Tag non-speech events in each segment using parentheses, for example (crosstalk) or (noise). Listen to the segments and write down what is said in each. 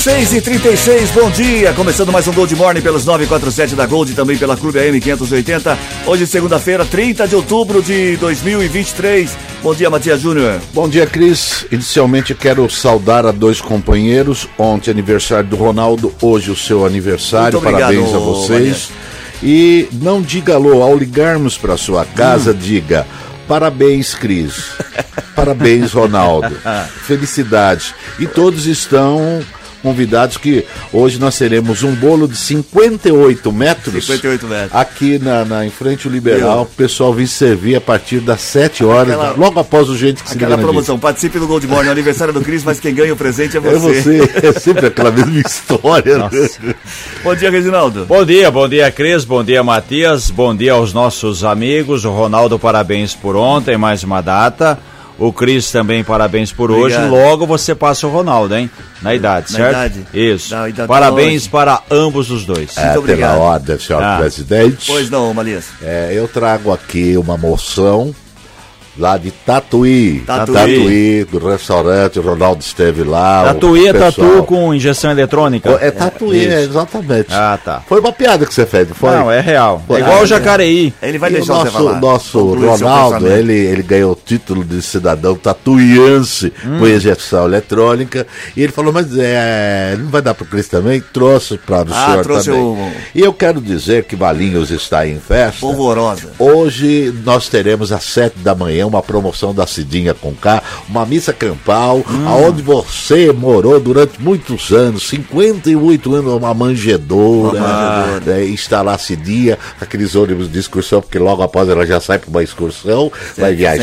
Seis e trinta e seis, bom dia, começando mais um Gold Morning pelos 947 da Gold e também pela Clube AM 580. Hoje, segunda-feira, 30 de outubro de 2023. Bom dia, Matias Júnior. Bom dia, Cris. Inicialmente quero saudar a dois companheiros. Ontem, aniversário do Ronaldo, hoje o seu aniversário. Obrigado, Parabéns a vocês. Matias. E não diga alô, ao ligarmos para sua casa, diga. Parabéns, Cris. Parabéns, Ronaldo. (laughs) Felicidades. E todos estão convidados que hoje nós teremos um bolo de 58 metros. 58 metros. Aqui na, na- em frente ao Liberal, o pessoal vem servir a partir das 7 horas, Aquela- logo após o gente que se Aquela promoção, participe do Gold Morning, aniversário do Cris, mas quem ganha o presente é É você. você, (laughs) é sempre aquela mesma história. né? Bom dia, Reginaldo. Bom dia, bom dia, Cris, bom dia, Matias, bom dia aos nossos amigos. O Ronaldo, parabéns por ontem, mais uma data. O Cris também, parabéns por Obrigado. hoje. Logo você passa o Ronaldo, hein? Na idade, Na certo? idade? Isso. Não, ainda tá parabéns para ambos os dois. É, obrigado. pela ordem, senhor Ah. presidente. Pois não, Malias. É, eu trago aqui uma moção lá de Tatuí. Tatuí. Tatuí, do restaurante, o Ronaldo esteve lá. Tatuí é pessoal- tatu com injeção eletrônica? É Tatuí, Isso. é, exatamente. Ah, tá. Foi uma piada que você fez, não foi? Não, é real. Foi. É igual Ah, o Jacareí. Ele vai E deixar o você nosso, falar. nosso Ronaldo, ele, ele ganhou o título de cidadão tatuiense Hum. com injeção eletrônica. E ele falou, mas é, não vai dar para o Cris também? Trouxe para o Ah, senhor trouxe também. o- E eu quero dizer que Valinhos está em festa. Polvorosa. Hoje nós teremos às sete da manhã uma promoção da Cidinha com K, uma missa campal, Hum. aonde você morou durante muitos anos, 58 anos, uma manjedoura. Uma manjedoura. né, lá Cidinha, aqueles ônibus de excursão, porque logo após ela já sai para uma excursão, vai Sempre, viajar.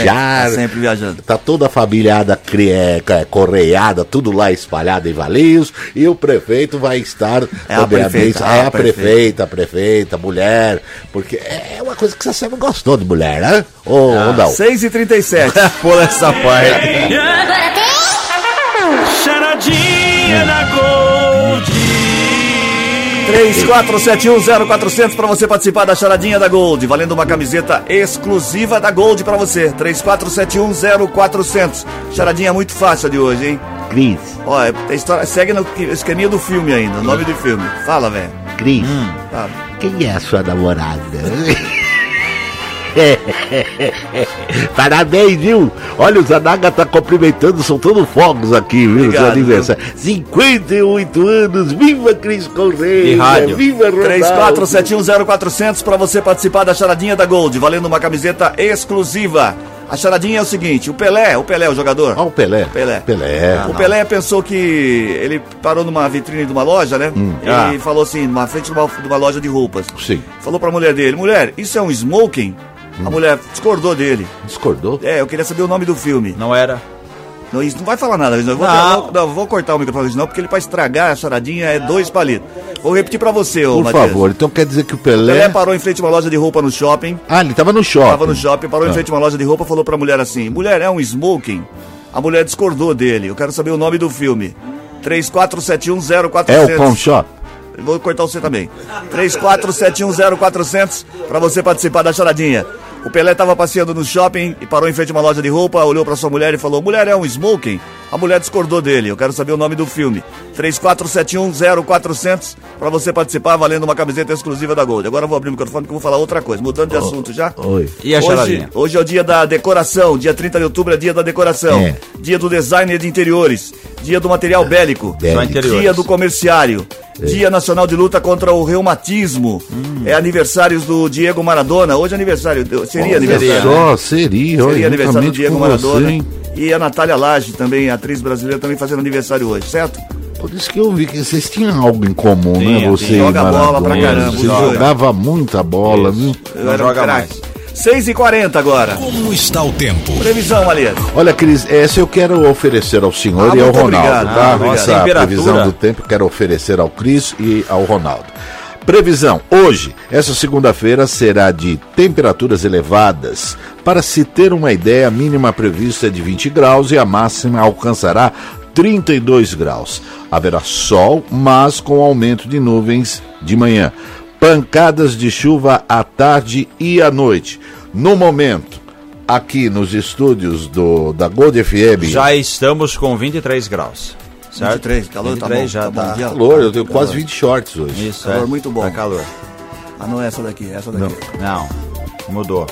Sempre, tá sempre viajando. Tá toda a famíliada cri- é, é, correada, tudo lá espalhado em Valinhos, e o prefeito vai estar É a prefeita, É a a prefeita, a prefeita, mulher, porque é uma coisa que você sempre gostou de mulher, né? Ou, ou não? 6 e 37 (laughs) Por essa parte. Charadinha da Gold. 34710400 para você participar da charadinha da Gold, valendo uma camiseta exclusiva da Gold para você. 34710400. Charadinha muito fácil de hoje, hein? Cris, Ó, é- história, segue no esqueminha do filme ainda, nome do filme. Fala, velho. Cris, Fala. quem é a sua namorada? (laughs) (laughs) Parabéns, viu? Olha, o Zanaga tá cumprimentando, soltando fogos aqui, viu? Obrigado, Seu aniversário. 58 anos, viva Cris Correia! E rádio. Viva Ronaldo! 34710400 para você participar da charadinha da Gold, valendo uma camiseta exclusiva. A charadinha é o seguinte, o Pelé, o Pelé, o jogador. Ó, o Pelé. Pelé. Pelé. O Pelé pensou que ele parou numa vitrine de uma loja, né? E Ah. falou assim, na frente de uma, de uma loja de roupas. Sim. Falou pra mulher dele, mulher, isso é um smoking? A mulher discordou dele. Discordou? É, eu queria saber o nome do filme. Não era? Não, isso não vai falar nada, eu vou, Não. não, vou cortar o microfone não, porque ele pra estragar a charadinha é dois palitos. Vou repetir pra você, ô Por favor, então quer dizer que o O Pelé Pelé. parou em frente a uma loja de roupa no shopping. Ah, ele tava no shopping. Tava no shopping, parou em Ah. frente a uma loja de roupa falou pra mulher assim: Mulher, é um smoking? A mulher discordou dele. Eu quero saber o nome do filme. 34710400. É o Pawn Shop? Vou cortar você também. 34710400 pra você participar da charadinha. O Pelé tava passeando no shopping e parou em frente a uma loja de roupa, olhou pra sua mulher e falou: Mulher, é um smoking? A mulher discordou dele. Eu quero saber o nome do filme. 34710400 pra você participar, valendo uma camiseta exclusiva da Gold. Agora eu vou abrir o microfone porque eu vou falar outra coisa. Mudando de assunto já. Oi. E a Hoje, hoje é o dia da decoração, dia 30 de outubro é dia da decoração, É. dia do designer de interiores, dia do material bélico, Bélico. Dia do comerciário, dia nacional de luta contra o reumatismo, é aniversários do Diego Maradona, hoje é aniversário, seria Olha aniversário, né? Só, seria. olha, seria aniversário do Diego Maradona, você, e a Natália Lage também, atriz brasileira, também fazendo aniversário hoje, certo? Por isso que eu vi que vocês tinham algo em comum, né? Tinha, Você e Joga bola pra Maradona. caramba, Você joga. jogava muita bola, viu? Eu Não era um joga craque. 6h40 agora, Como está o tempo? previsão, Aliás. Olha, Cris, essa eu quero oferecer ao senhor Ah, e ao Ronaldo, obrigado. tá? Ah, Temperatura. previsão do tempo eu quero oferecer ao Cris e ao Ronaldo. Previsão: hoje, essa segunda-feira, será de temperaturas elevadas. Para se ter uma ideia, a mínima prevista é de 20 graus e a máxima alcançará 32 graus. Haverá sol, mas com aumento de nuvens de manhã. Pancadas de chuva à tarde e à noite. No momento, aqui nos estúdios do, da Gold FM. Já estamos com 23 graus. Certo? 23, calor 23 tá bom. já tá bom tá. calor, eu tenho Calor. quase 20 shorts hoje. Isso, Calor é. muito bom. Tá calor. Ah, não é essa daqui, é essa daqui. Não, mudou.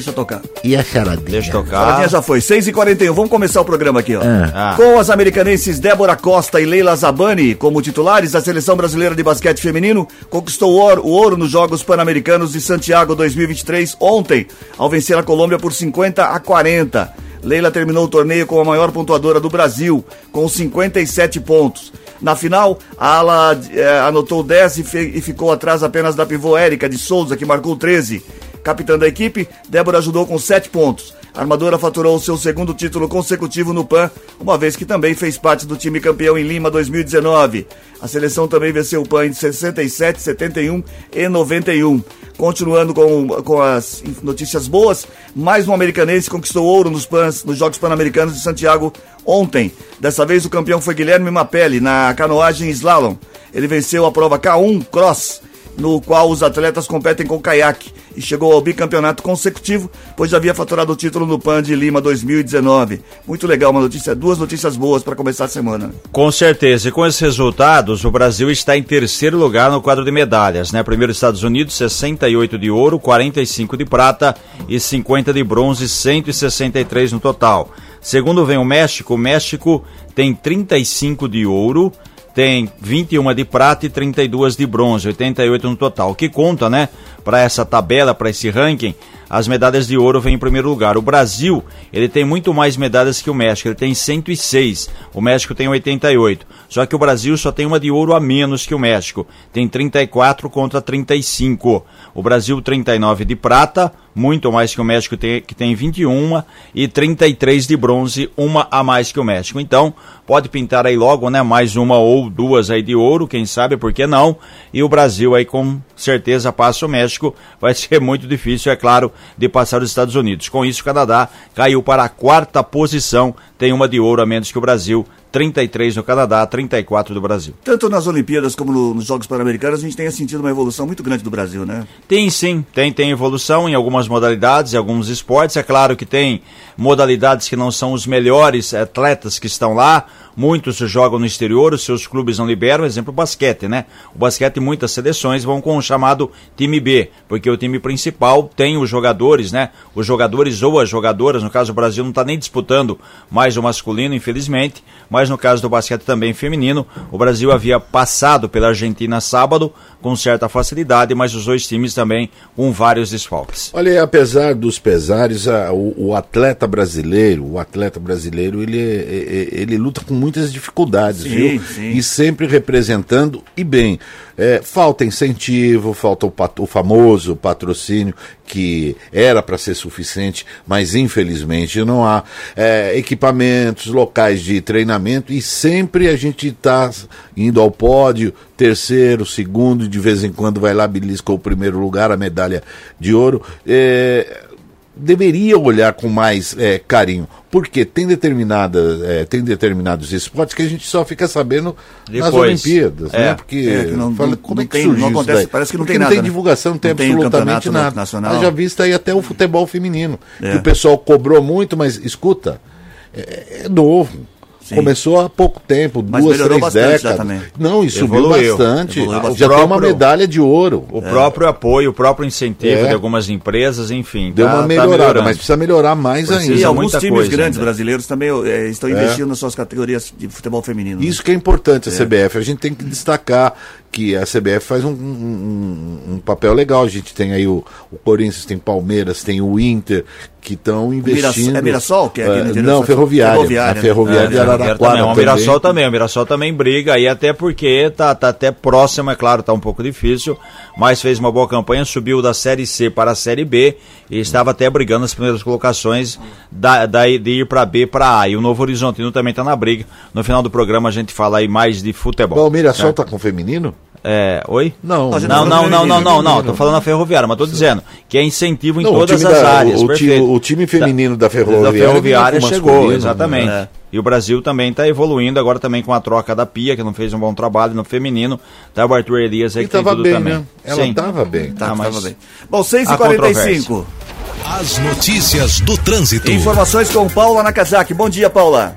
Deixa eu tocar. E a charadinha? Deixa eu tocar. já foi, 6h41, vamos começar o programa aqui, ó. Ah. Com as americanenses Débora Costa e Leila Zabani como titulares, a seleção brasileira de basquete feminino conquistou o ouro, nos Jogos Pan-Americanos de Santiago 2023 ontem, ao vencer a Colômbia por 50 a 40. Leila terminou o torneio como a maior pontuadora do Brasil, com 57 pontos. Na final, a ala eh, anotou 10 e, e ficou atrás apenas da pivô Érica de Souza, que marcou 13. Capitã da equipe, Débora ajudou com 7 pontos. A armadora faturou seu segundo título consecutivo no PAN, uma vez que também fez parte do time campeão em Lima 2019. A seleção também venceu o PAN em 67, 71 e 91. Continuando com, com as notícias boas, mais um americanense conquistou ouro nos, PANs, nos Jogos Pan-Americanos de Santiago ontem. Dessa vez o campeão foi Guilherme Mapelli, na canoagem slalom. Ele venceu a prova K1 Cross no qual os atletas competem com caiaque e chegou ao bicampeonato consecutivo, pois já havia faturado o título no PAN de Lima 2019. Muito legal, uma notícia, duas notícias boas para começar a semana. Com certeza, e com esses resultados, o Brasil está em terceiro lugar no quadro de medalhas, né? Primeiro Estados Unidos, 68 de ouro, 45 de prata e 50 de bronze, 163 no total. Segundo vem o México, o México tem 35 de ouro, tem 21 de prata e 32 de bronze, 88 no total. Que conta, né, para essa tabela, para esse ranking, as medalhas de ouro vêm em primeiro lugar. O Brasil, ele tem muito mais medalhas que o México, ele tem 106, o México tem 88. Só que o Brasil só tem uma de ouro a menos que o México, tem 34 contra 35. O Brasil 39 de prata, muito mais que o México tem, que tem 21 e 33 de bronze, uma a mais que o México. Então, pode pintar aí logo, né, mais uma ou duas aí de ouro, quem sabe, por que não? E o Brasil aí com certeza passa o México, vai (laughs) ser muito difícil, é claro, de passar os Estados Unidos. Com isso, o Canadá caiu para a quarta posição, tem uma de ouro a menos que o Brasil, 33 no Canadá, 34 do Brasil. Tanto nas Olimpíadas como no- nos Jogos Pan-Americanos, a gente tem sentido uma evolução muito grande do Brasil, né? Tem sim, tem, tem evolução em algumas modalidades, em alguns esportes. É claro que tem modalidades que não são os melhores atletas que estão lá. Muitos jogam no exterior, os seus clubes não liberam. Exemplo, o basquete, né? O basquete, muitas seleções vão com o chamado time B, porque o time principal tem os jogadores, né? Os jogadores ou as jogadoras, no caso o Brasil não está nem disputando mais o masculino, infelizmente, mas no caso do basquete também feminino, o Brasil havia passado pela Argentina sábado com certa facilidade, mas os dois times também com vários desfalques. Olha, apesar dos pesares, a- o, o atleta brasileiro, o atleta brasileiro, ele, é- ele luta com muitas dificuldades, Sim, viu? sim. E sempre representando e bem. É, falta incentivo, falta o, pat- o famoso patrocínio que era para ser suficiente, mas infelizmente não há. É, equipamentos, locais de treinamento e sempre a gente está indo ao pódio, terceiro, segundo, de vez em quando vai lá, belisca o primeiro lugar, a medalha de ouro. É, deveria olhar com mais é, carinho, porque tem determinadas, é, tem determinados esportes que a gente só fica sabendo nas Depois. Olimpíadas, É. né? Porque É, que não- fala, não- como não é que tem- surgiu não isso acontece, daí? parece que não Porque tem não nada, tem né? divulgação, não tem Não tem absolutamente campeonato nada. nacional. Haja vista aí até o futebol feminino, É. que o pessoal cobrou muito, mas escuta, é, é novo. Sim. Começou há pouco tempo, Mas duas, três décadas. Não, e subiu Evoluiu. bastante. Evoluiu bastante. Já tem uma medalha de ouro. O próprio apoio, o próprio incentivo É. de algumas empresas, enfim. Deu tá- uma tá melhorada, melhorando. mas precisa melhorar mais Precisa E ainda. alguns muita times coisa grandes ainda. brasileiros também eh, estão investindo nas suas categorias de futebol feminino. né? Isso que é importante a CBF. A gente tem que destacar que a CBF faz um, um- um papel legal. A gente tem aí o, o Corinthians, tem Palmeiras, tem o Inter, que estão investindo. é Mirassol que é aqui no interior Não, Ferroviária. Ferroviária, a né? Ferroviária É, de Ferroviária Araraquara também. O. Mirassol também, o Mirassol também briga aí, até porque tá, tá até próximo, é claro, tá um pouco difícil, mas fez uma boa campanha, subiu da Série C para a Série B e estava até brigando nas primeiras colocações da, da, de ir para B para A. E o Novo Horizontino também tá na briga. No final do programa a gente fala aí mais de futebol. Bom, o Mirassol tá com feminino? É, oi? Não, Não, tá não, não, não, não, não, tô falando a ferroviária, mas tô dizendo que é incentivo em Não, todas as da- áreas. o, perfeito. o time feminino da da Ferroviária, ferroviária com o chegou, exatamente. né? E o Brasil também está evoluindo agora também com a troca da Pia, que não fez um bom trabalho no feminino. Tá o Arthur Elias aí E que tem tudo bem, também. né? Ela Sim. tava bem. Tá, mas- tava bem. Bom, 6 e Há 45 As notícias do trânsito. Informações com Paula Nakazaki. Bom dia, Paula.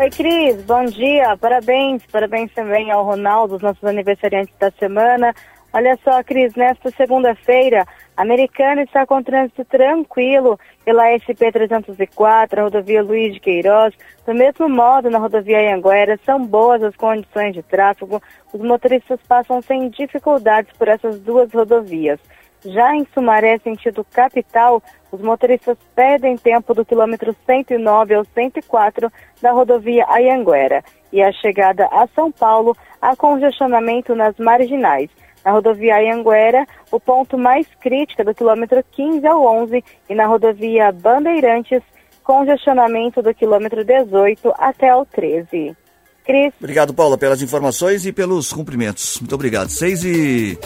Oi, Cris, bom dia, parabéns, parabéns também ao Ronaldo, os nossos aniversariantes da semana. Olha só, Cris, nesta segunda-feira, a Americana está com trânsito tranquilo pela SP-304, a rodovia Luiz de Queiroz. Do mesmo modo, na rodovia Anguera, são boas as condições de tráfego. Os motoristas passam sem dificuldades por essas duas rodovias. Já em Sumaré, sentido capital, os motoristas perdem tempo do quilômetro 109 ao 104 da rodovia Ayanguera. E a chegada a São Paulo, há congestionamento nas marginais. Na rodovia Ayanguera, o ponto mais crítico é do quilômetro 15 ao 11 e na rodovia Bandeirantes, congestionamento do quilômetro 18 até o 13. Cris, Obrigado, Paula, pelas informações e pelos cumprimentos. Muito obrigado. 6 e...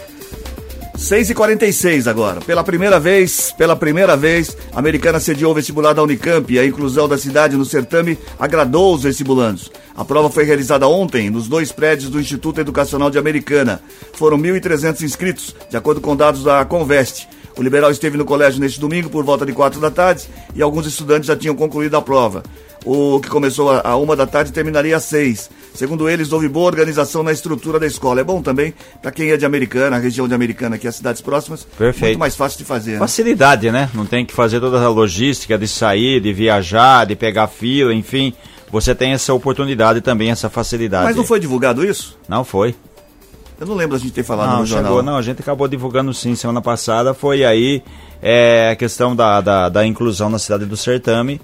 6 e 46 agora. Pela primeira vez, pela primeira vez, a americana sediou o vestibular da Unicamp e a inclusão da cidade no certame agradou os vestibulandos. A prova foi realizada ontem nos dois prédios do Instituto Educacional de Americana. Foram 1.300 inscritos, de acordo com dados da Conveste. O liberal esteve no colégio neste domingo por volta de quatro da tarde e alguns estudantes já tinham concluído a prova. O que começou a uma da tarde terminaria às seis. Segundo eles, houve boa organização na estrutura da escola. É bom também para quem é de Americana, a região de Americana, aqui as cidades próximas. Perfeito. Muito mais fácil de fazer. Né? Facilidade, né? Não tem que fazer toda a logística de sair, de viajar, de pegar fila, enfim. Você tem essa oportunidade também, essa facilidade. Mas não foi divulgado isso? Não foi. Eu não lembro a gente ter falado Não, no jornal. chegou, não. A gente acabou divulgando sim semana passada. Foi aí é, a questão da, da, da inclusão na cidade do certame.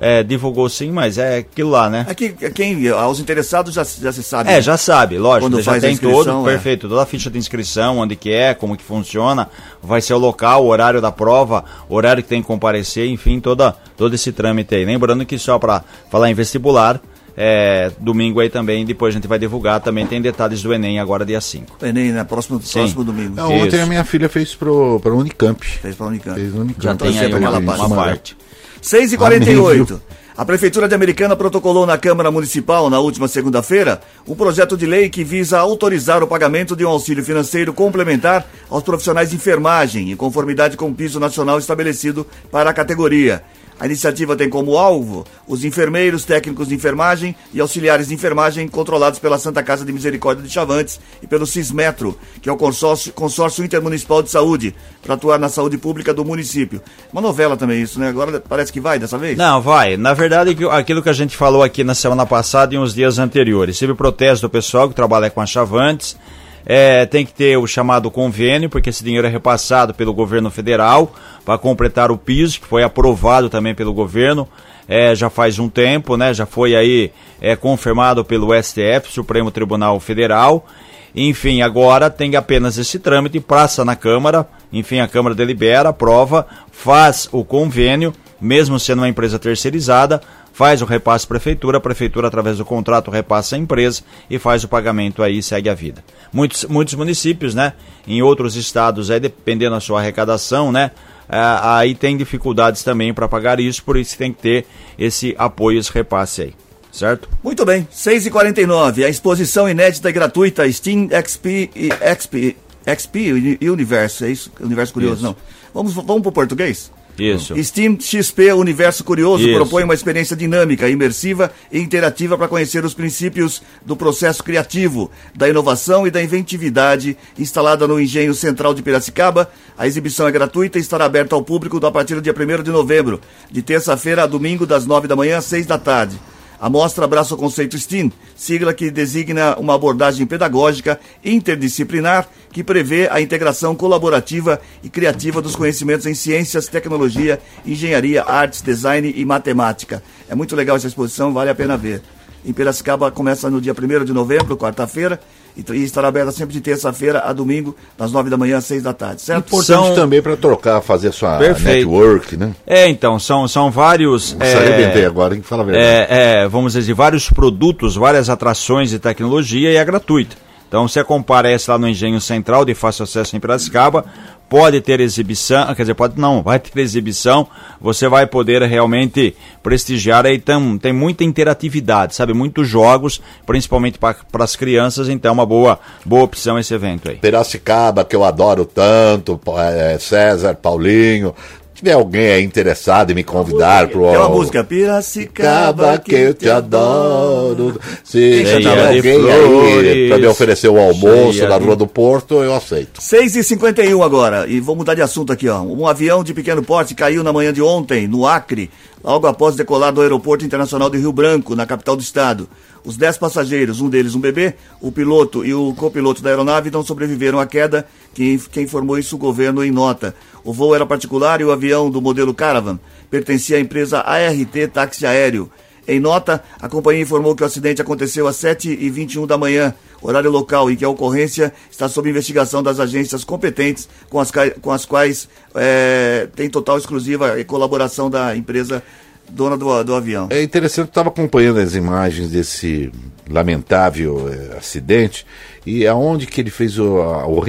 É, divulgou sim, mas é aquilo lá, né? É que quem, aos interessados já, já se sabe. É, já sabe, lógico, Quando já faz a tem inscrição, todo, é. perfeito, toda a ficha de inscrição, onde que é, como que funciona, vai ser o local, o horário da prova, o horário que tem que comparecer, enfim, toda, todo esse trâmite aí. Lembrando que só para falar em vestibular, é, domingo aí também, depois a gente vai divulgar, também tem detalhes do Enem agora dia 5. O Enem, né? Próximo, próximo domingo. Não, ontem Isso. a minha filha fez pro, pra Unicamp. Fez pra Unicamp. Fez no Unicamp. Já tem aí pra uma, aquela uma parte. Parte. 6 e Amém, 48 viu? A Prefeitura de Americana protocolou na Câmara Municipal, na última segunda-feira, um projeto de lei que visa autorizar o pagamento de um auxílio financeiro complementar aos profissionais de enfermagem, em conformidade com o piso nacional estabelecido para a categoria. A iniciativa tem como alvo os enfermeiros, técnicos de enfermagem e auxiliares de enfermagem controlados pela Santa Casa de Misericórdia de Chavantes e pelo Cismetro, que é o consórcio, consórcio Intermunicipal de Saúde, para atuar na saúde pública do município. Uma novela também isso, né? Agora parece que vai dessa vez? Não, vai. Na verdade, aquilo que a gente falou aqui na semana passada e uns dias anteriores. Teve protesto do pessoal que trabalha com a Chavantes. É, tem que ter o chamado convênio, porque esse dinheiro é repassado pelo governo federal para completar o piso, que foi aprovado também pelo governo é, já faz um tempo, né? Já foi aí é, confirmado pelo STF, Supremo Tribunal Federal. Enfim, agora tem apenas esse trâmite, praça na Câmara, enfim, a Câmara delibera, aprova, faz o convênio, mesmo sendo uma empresa terceirizada, faz o repasse à prefeitura, a prefeitura através do contrato repassa a empresa e faz o pagamento aí e segue a vida. Muitos, muitos municípios, né, em outros estados, aí dependendo da sua arrecadação, né, ah, aí tem dificuldades também para pagar isso, por isso tem que ter esse apoio, esse repasse aí, certo? Muito bem, 6h49, a exposição inédita e gratuita Steam XP, e XP, XP Uni- Universo, é isso? Universo Curioso, Isso. não. Vamos, vamos pro português? Isso. Steam XP Universo Curioso Isso. propõe uma experiência dinâmica, imersiva e interativa para conhecer os princípios do processo criativo, da inovação e da inventividade instalada no Engenho Central de Piracicaba. A exibição é gratuita e estará aberta ao público a partir do dia 1 de novembro, de terça-feira a domingo, das 9 da manhã às 6 da tarde. A mostra abraça o conceito STEAM, sigla que designa uma abordagem pedagógica interdisciplinar que prevê a integração colaborativa e criativa dos conhecimentos em ciências, tecnologia, engenharia, artes, design e matemática. É muito legal essa exposição, vale a pena ver. Em Piracicaba começa no dia 1 de novembro, quarta-feira, e e estará aberta sempre de terça-feira a domingo, das 9 da manhã às 6 da tarde, certo? Importante São- também para trocar, fazer sua Perfeito. network, né? É, então, são, são vários. Você arrebentei é, agora, hein? Fala a verdade. é, é, vamos dizer, vários produtos, várias atrações de tecnologia e é gratuita. Então você comparece lá no Engenho Central, de fácil acesso em Piracicaba, pode ter exibição, quer dizer, pode não, vai ter exibição, você vai poder realmente prestigiar aí, tem, tem muita interatividade, sabe, muitos jogos, principalmente para as crianças, então é uma boa, boa opção esse evento aí. Piracicaba, que eu adoro tanto, é, César, Paulinho, tiver alguém aí interessado em me convidar pro. Tem uma música, Piracicaba, que eu te adoro. Se Cheia tiver alguém de aí pra me oferecer o almoço cheia na Rua do Porto, eu aceito. 6h51 agora, e vou mudar de assunto aqui, ó. Um avião de pequeno porte caiu na manhã de ontem, no Acre, logo após decolar do Aeroporto Internacional de Rio Branco, na capital do estado. Os 10 passageiros, um deles um bebê, o piloto e o copiloto da aeronave não sobreviveram à queda, quem informou isso o governo em nota. O voo era particular e o avião do modelo Caravan pertencia à empresa ART Táxi Aéreo. Em nota, a companhia informou que o acidente aconteceu às 7h21 da manhã, horário local, e que a ocorrência está sob investigação das agências competentes com as, com as quais eh, tem total exclusiva colaboração da empresa dona do, do avião. É interessante, eu estava acompanhando as imagens desse lamentável eh, acidente e aonde que ele fez o, a- o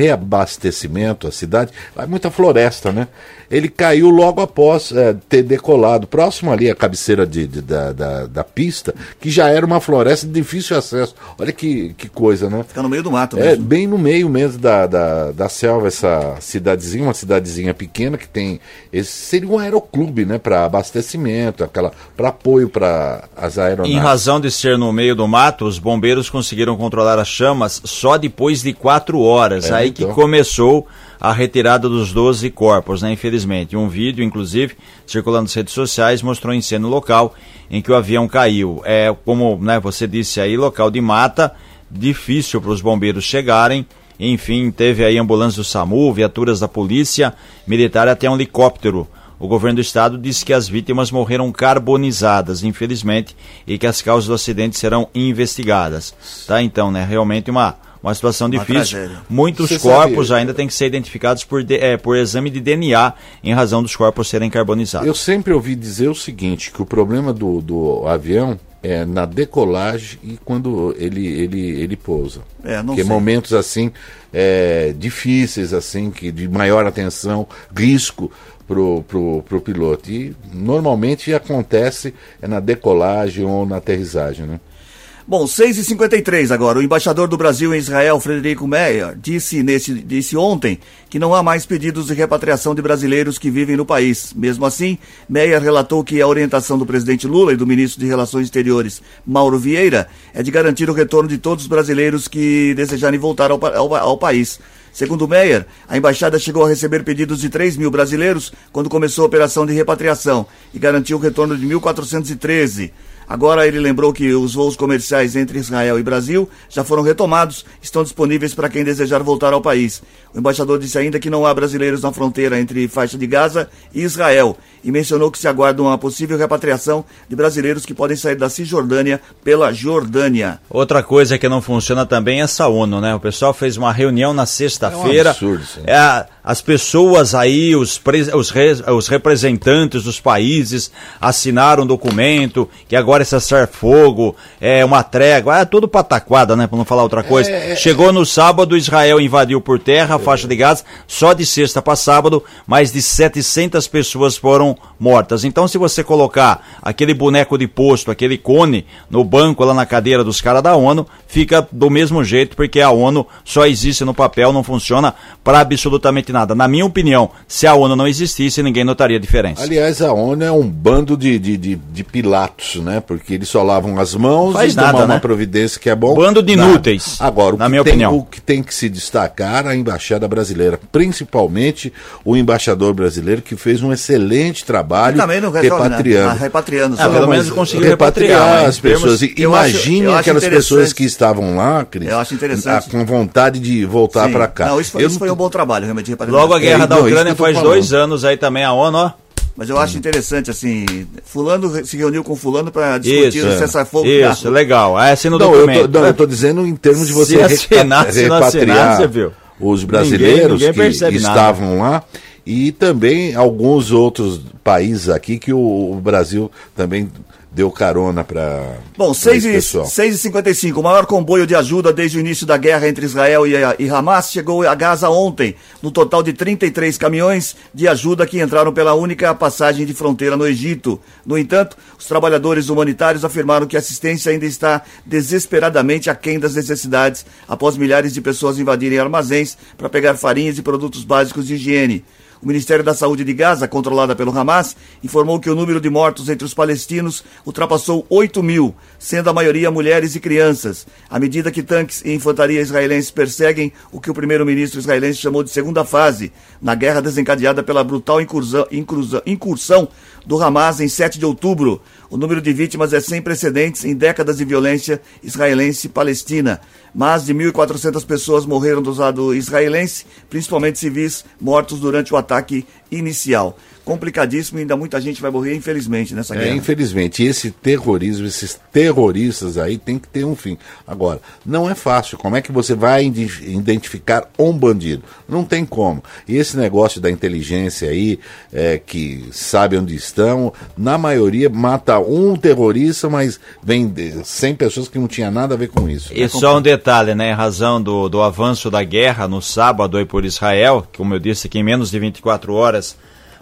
reabastecimento, a cidade, lá é muita floresta, né? Ele caiu logo após eh, ter decolado, próximo ali à cabeceira de, de- da, da, da pista, que já era uma floresta de difícil acesso. Olha que, que coisa, né? Fica no meio do mato É, mesmo. bem no meio mesmo da, da, da selva, essa cidadezinha, uma cidadezinha pequena que tem. Esse seria um aeroclube, né? Para abastecimento, aquela para apoio para as aeronaves. Em razão de ser no meio do mato, os bombeiros conseguiram controlar as chamas só depois de quatro horas. É, aí então. que começou a retirada dos 12 corpos, né? Infelizmente. Um vídeo, inclusive, circulando nas redes sociais, mostrou em cena o local em que o avião caiu. É, como né, você disse aí, local de mata, difícil para os bombeiros chegarem. Enfim, teve aí ambulância do SAMU, viaturas da polícia militar até um helicóptero. O governo do estado disse que as vítimas morreram carbonizadas, infelizmente, e que as causas do acidente serão investigadas. Tá, então, né? Realmente uma, uma situação Uma difícil. tragédia. Muitos Você corpos sabe- ainda têm que ser identificados por, de- eh, por exame de DNA em razão dos corpos serem carbonizados. Eu sempre ouvi dizer o seguinte, que o problema do, do avião é na decolagem e quando ele, ele, ele pousa. É, não Porque sei. momentos assim, é, difíceis, assim, que de maior atenção, risco pro, pro, pro piloto. E normalmente acontece é na decolagem ou na aterrissagem, né? Bom, 6h53 agora. O embaixador do Brasil em Israel, Frederico Meyer, disse, nesse, disse ontem que não há mais pedidos de repatriação de brasileiros que vivem no país. Mesmo assim, Meyer relatou que a orientação do presidente Lula e do ministro de Relações Exteriores, Mauro Vieira, é de garantir o retorno de todos os brasileiros que desejarem voltar ao, ao, ao país. Segundo Meyer, a embaixada chegou a receber pedidos de 3 mil brasileiros quando começou a operação de repatriação e garantiu o retorno de 1.413. Agora ele lembrou que os voos comerciais entre Israel e Brasil já foram retomados, estão disponíveis para quem desejar voltar ao país. O embaixador disse ainda que não há brasileiros na fronteira entre faixa de Gaza e Israel e mencionou que se aguarda uma possível repatriação de brasileiros que podem sair da Cisjordânia pela Jordânia. Outra coisa que não funciona também é essa ONU, né? O pessoal fez uma reunião na sexta-feira. É um absurdo isso. É, a- as pessoas aí, os, pres- os, re- os representantes dos países assinaram um documento que agora é cessar fogo, é uma trégua, é tudo pataquada, né? Pra não falar outra coisa. É, Chegou no sábado, Israel invadiu por terra a faixa de Gaza, só de sexta para sábado, mais de 700 pessoas foram mortas. Então, se você colocar aquele boneco de posto, aquele cone no banco lá na cadeira dos caras da ONU, fica do mesmo jeito, porque a ONU só existe no papel, não funciona para absolutamente nada. Na minha opinião, se a ONU não existisse, ninguém notaria a diferença. Aliás, a ONU é um bando de, de, de, de pilatos, né? Porque eles só lavam as mãos Faz e nada, tomam uma né? providência que é bom. Bando de Nada. inúteis, Agora, o na que minha tem, opinião. O que tem que se destacar a embaixada brasileira, principalmente o embaixador brasileiro que fez um excelente trabalho E também não resolve, repatriando. né? Repatriando só. pelo menos conseguiu repatriar, repatriar mas as termos- pessoas. E eu acho- Imagine eu acho aquelas interessante. pessoas que estavam lá, Cris, Eu acho interessante. ah, com vontade de voltar para cá. Não, isso foi, Eu isso foi um bom trabalho, realmente. Repatriação. Logo a guerra É, da Ucrânia eu faz falando. dois anos aí também a ONU, ó. Mas eu acho interessante, assim, fulano se reuniu com fulano para discutir Isso, o é. cessar-fogo. Isso, legal. É assim no Não, eu documento. tô, não, eu tô dizendo em termos de você Se não repatriar assinasse, você viu? os Ninguém- brasileiros ninguém que percebe nada. estavam lá e também alguns outros países aqui que o, o Brasil também deu carona para Bom, 6 e, 6 e 55 o maior comboio de ajuda desde o início da guerra entre Israel e, e Hamas chegou a Gaza ontem, no total de 33 caminhões de ajuda que entraram pela única passagem de fronteira no Egito. No entanto, os trabalhadores humanitários afirmaram que a assistência ainda está desesperadamente aquém das necessidades após milhares de pessoas invadirem armazéns para pegar farinhas e produtos básicos de higiene. O Ministério da Saúde de Gaza, controlada pelo Hamas, informou que o número de mortos entre os palestinos ultrapassou 8 mil, sendo a maioria mulheres e crianças, à medida que tanques e infantaria israelenses perseguem o que o primeiro-ministro israelense chamou de segunda fase, na guerra desencadeada pela brutal incursão, incursão, incursão do Hamas em 7 de outubro. O número de vítimas é sem precedentes em décadas de violência israelense-palestina. Mais de 1.400 pessoas morreram do lado israelense, principalmente civis mortos durante o ataque inicial complicadíssimo e ainda muita gente vai morrer, infelizmente, nessa é, guerra. Infelizmente, esse terrorismo, esses terroristas aí tem que ter um fim. Agora, não é fácil. Como é que você vai identificar um bandido? Não tem como. E esse negócio da inteligência aí, é, que sabe onde estão, na maioria mata um terrorista, mas vem 100 pessoas que não tinha nada a ver com isso. E é só um detalhe, né? Em razão do, do avanço da guerra no sábado aí por Israel, como eu disse que em menos de 24 horas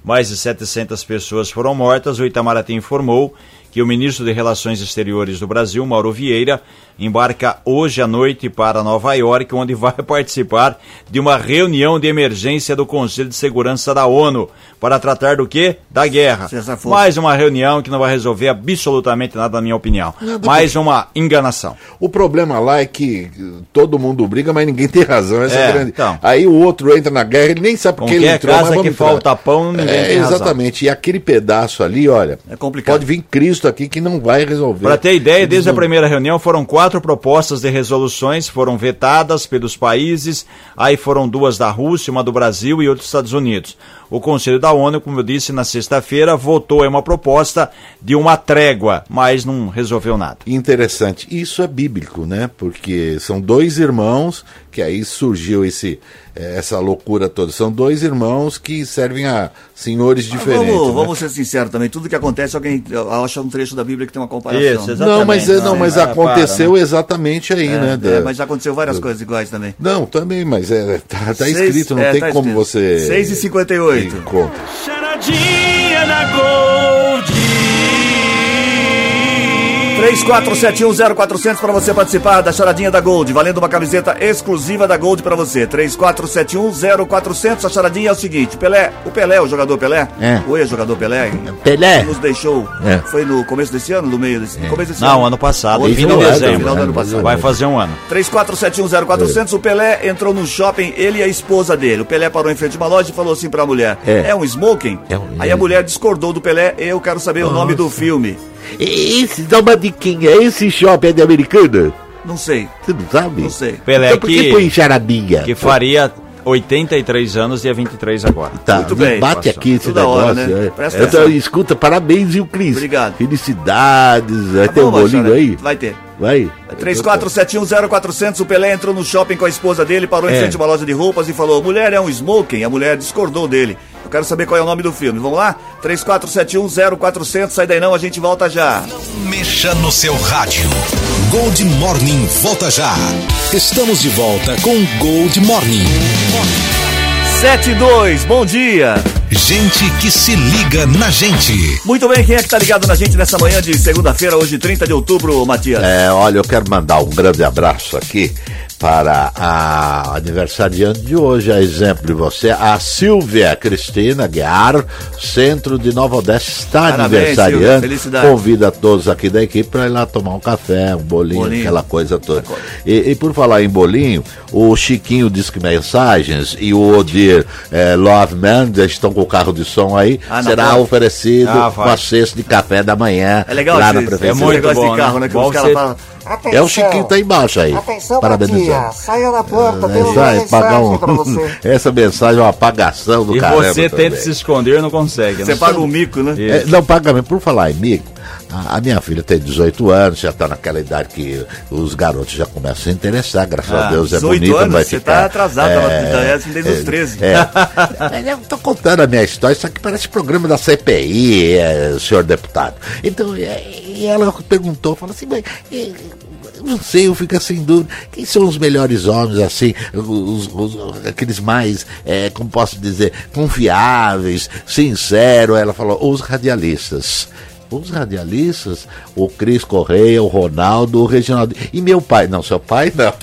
mais de 700 pessoas foram mortas. O Itamaraty informou que o ministro de Relações Exteriores do Brasil, Mauro Vieira, embarca hoje à noite para Nova York, onde vai (laughs) participar de uma reunião de emergência do Conselho de Segurança da ONU para tratar do que? Da guerra. Mais uma reunião que não vai resolver absolutamente nada, na minha opinião. Mais uma enganação. O problema lá é que todo mundo briga, mas ninguém tem razão. Essa é, é grande. Então. Aí o outro entra na guerra, ele nem sabe porque ele entrou. casa mas que entrar. falta pão, ninguém é, tem Exatamente. Razão. E aquele pedaço ali, olha, é complicado. pode vir Aqui que não vai resolver. Para ter ideia, desde a primeira reunião foram quatro propostas de resoluções, foram vetadas pelos países, aí foram duas da Rússia, uma do Brasil e outra dos Estados Unidos. O Conselho da ONU, como eu disse na sexta-feira, votou em uma proposta de uma trégua, mas não resolveu nada. Interessante. Isso é bíblico, né? Porque são dois irmãos que aí surgiu esse essa loucura toda. São dois irmãos que servem a senhores diferentes. Vamos, né? vamos, ser sinceros também. Tudo que acontece, alguém acha um trecho da Bíblia que tem uma comparação. Isso, exatamente. Não, mas, não, mas ah, aconteceu para, né? exatamente aí, é, né? É, mas já aconteceu várias coisas iguais também. Não, também, mas é, tá, tá escrito, não é, tem tá como escrito. você. 6 e 58 Conta. Charadinha na Gold. 34710400 para você participar da charadinha da Gold, valendo uma camiseta exclusiva da Gold para você. 34710400. A charadinha é o seguinte: Pelé, o Pelé, o jogador Pelé, é. o ex-jogador Pelé, Pelé nos deixou. É. Foi no começo desse ano, no meio desse, é. começo desse Não, ano. ano passado, em fim de dezembro. Final do ano passado. Vai fazer um ano. 34710400. O Pelé entrou no shopping, ele e a esposa dele. O Pelé parou em frente a uma loja e falou assim para a mulher: É, é um smoking? É um... Aí a mulher discordou do Pelé. Eu quero saber Nossa. o nome do filme. Esse dá uma diquinha, esse shopping é de americana? Não sei. Você não sabe? Não sei. Pelé então, por que, que põe charadinha? Que faria 83 anos, dia 23 agora. Tá, Muito bem. Bate Passou. aqui esse Toda negócio. hora, né? é. Presta Então, atenção. escuta, parabéns, viu, Cris? Obrigado. Felicidades. Vai Tá ter um bom, bolinho Machado? aí? Vai ter. Vai. 34710400, o Pelé entrou no shopping com a esposa dele, parou em É. frente a uma loja de roupas e falou: mulher é um smoking. A mulher discordou dele. Eu quero saber qual é o nome do filme. Vamos lá? 34710400, sai daí não, a gente volta já. Mexa no seu rádio. Gold Morning volta já. Estamos de volta com Gold Morning. 72, bom dia. Gente que se liga na gente. Muito bem, quem é que tá ligado na gente nessa manhã de segunda-feira, hoje 30 de outubro, Matias? É, olha, eu quero mandar um grande abraço aqui para a aniversariante de hoje, a exemplo de você, a Silvia Cristina Guiar, Centro de Nova Odessa, está Parabéns, aniversariando. felicidade. Convida todos aqui da equipe para ir lá tomar um café, um bolinho, Bolinho. aquela coisa toda. E, e por falar em bolinho, o Chiquinho Disque Mensagens e o Odir eh, Love Man já estão com o carro de som aí, Ah, na será oferecido Ah, uma cesta de café da manhã É legal lá esse, na prefeitura. é muito esse negócio bom, de carro, né? né? Que Bom os caras falam. É o Chiquinho que tá embaixo aí. Atenção, Parabenizar. Matias. Saia da porta, tem É, uma vai mensagem pagar um... pra você. (laughs) Essa mensagem é uma apagação do E caramba você também. tenta se esconder e não consegue. Você né? paga um mico, né? É, não, pagamento. Por falar em mico, A, a minha filha tem 18 anos, já está naquela idade que os garotos já começam a se interessar, graças ah, a Deus é bonita, anos, vai você ficar. Você tá atrasado, é, ela é, assim, desde é, os 13. É. eu tô contando a minha história, isso aqui parece programa da CPI, é, senhor deputado. Então, é, e ela perguntou, falou assim, mas não sei, eu fico sem dúvida. Quem são os melhores homens, assim, os, os, aqueles mais, é, como posso dizer, confiáveis, sinceros? Ela falou, os radialistas os radialistas, o Cris Correia, o Ronaldo, o Reginaldo. E meu pai, não, seu pai não.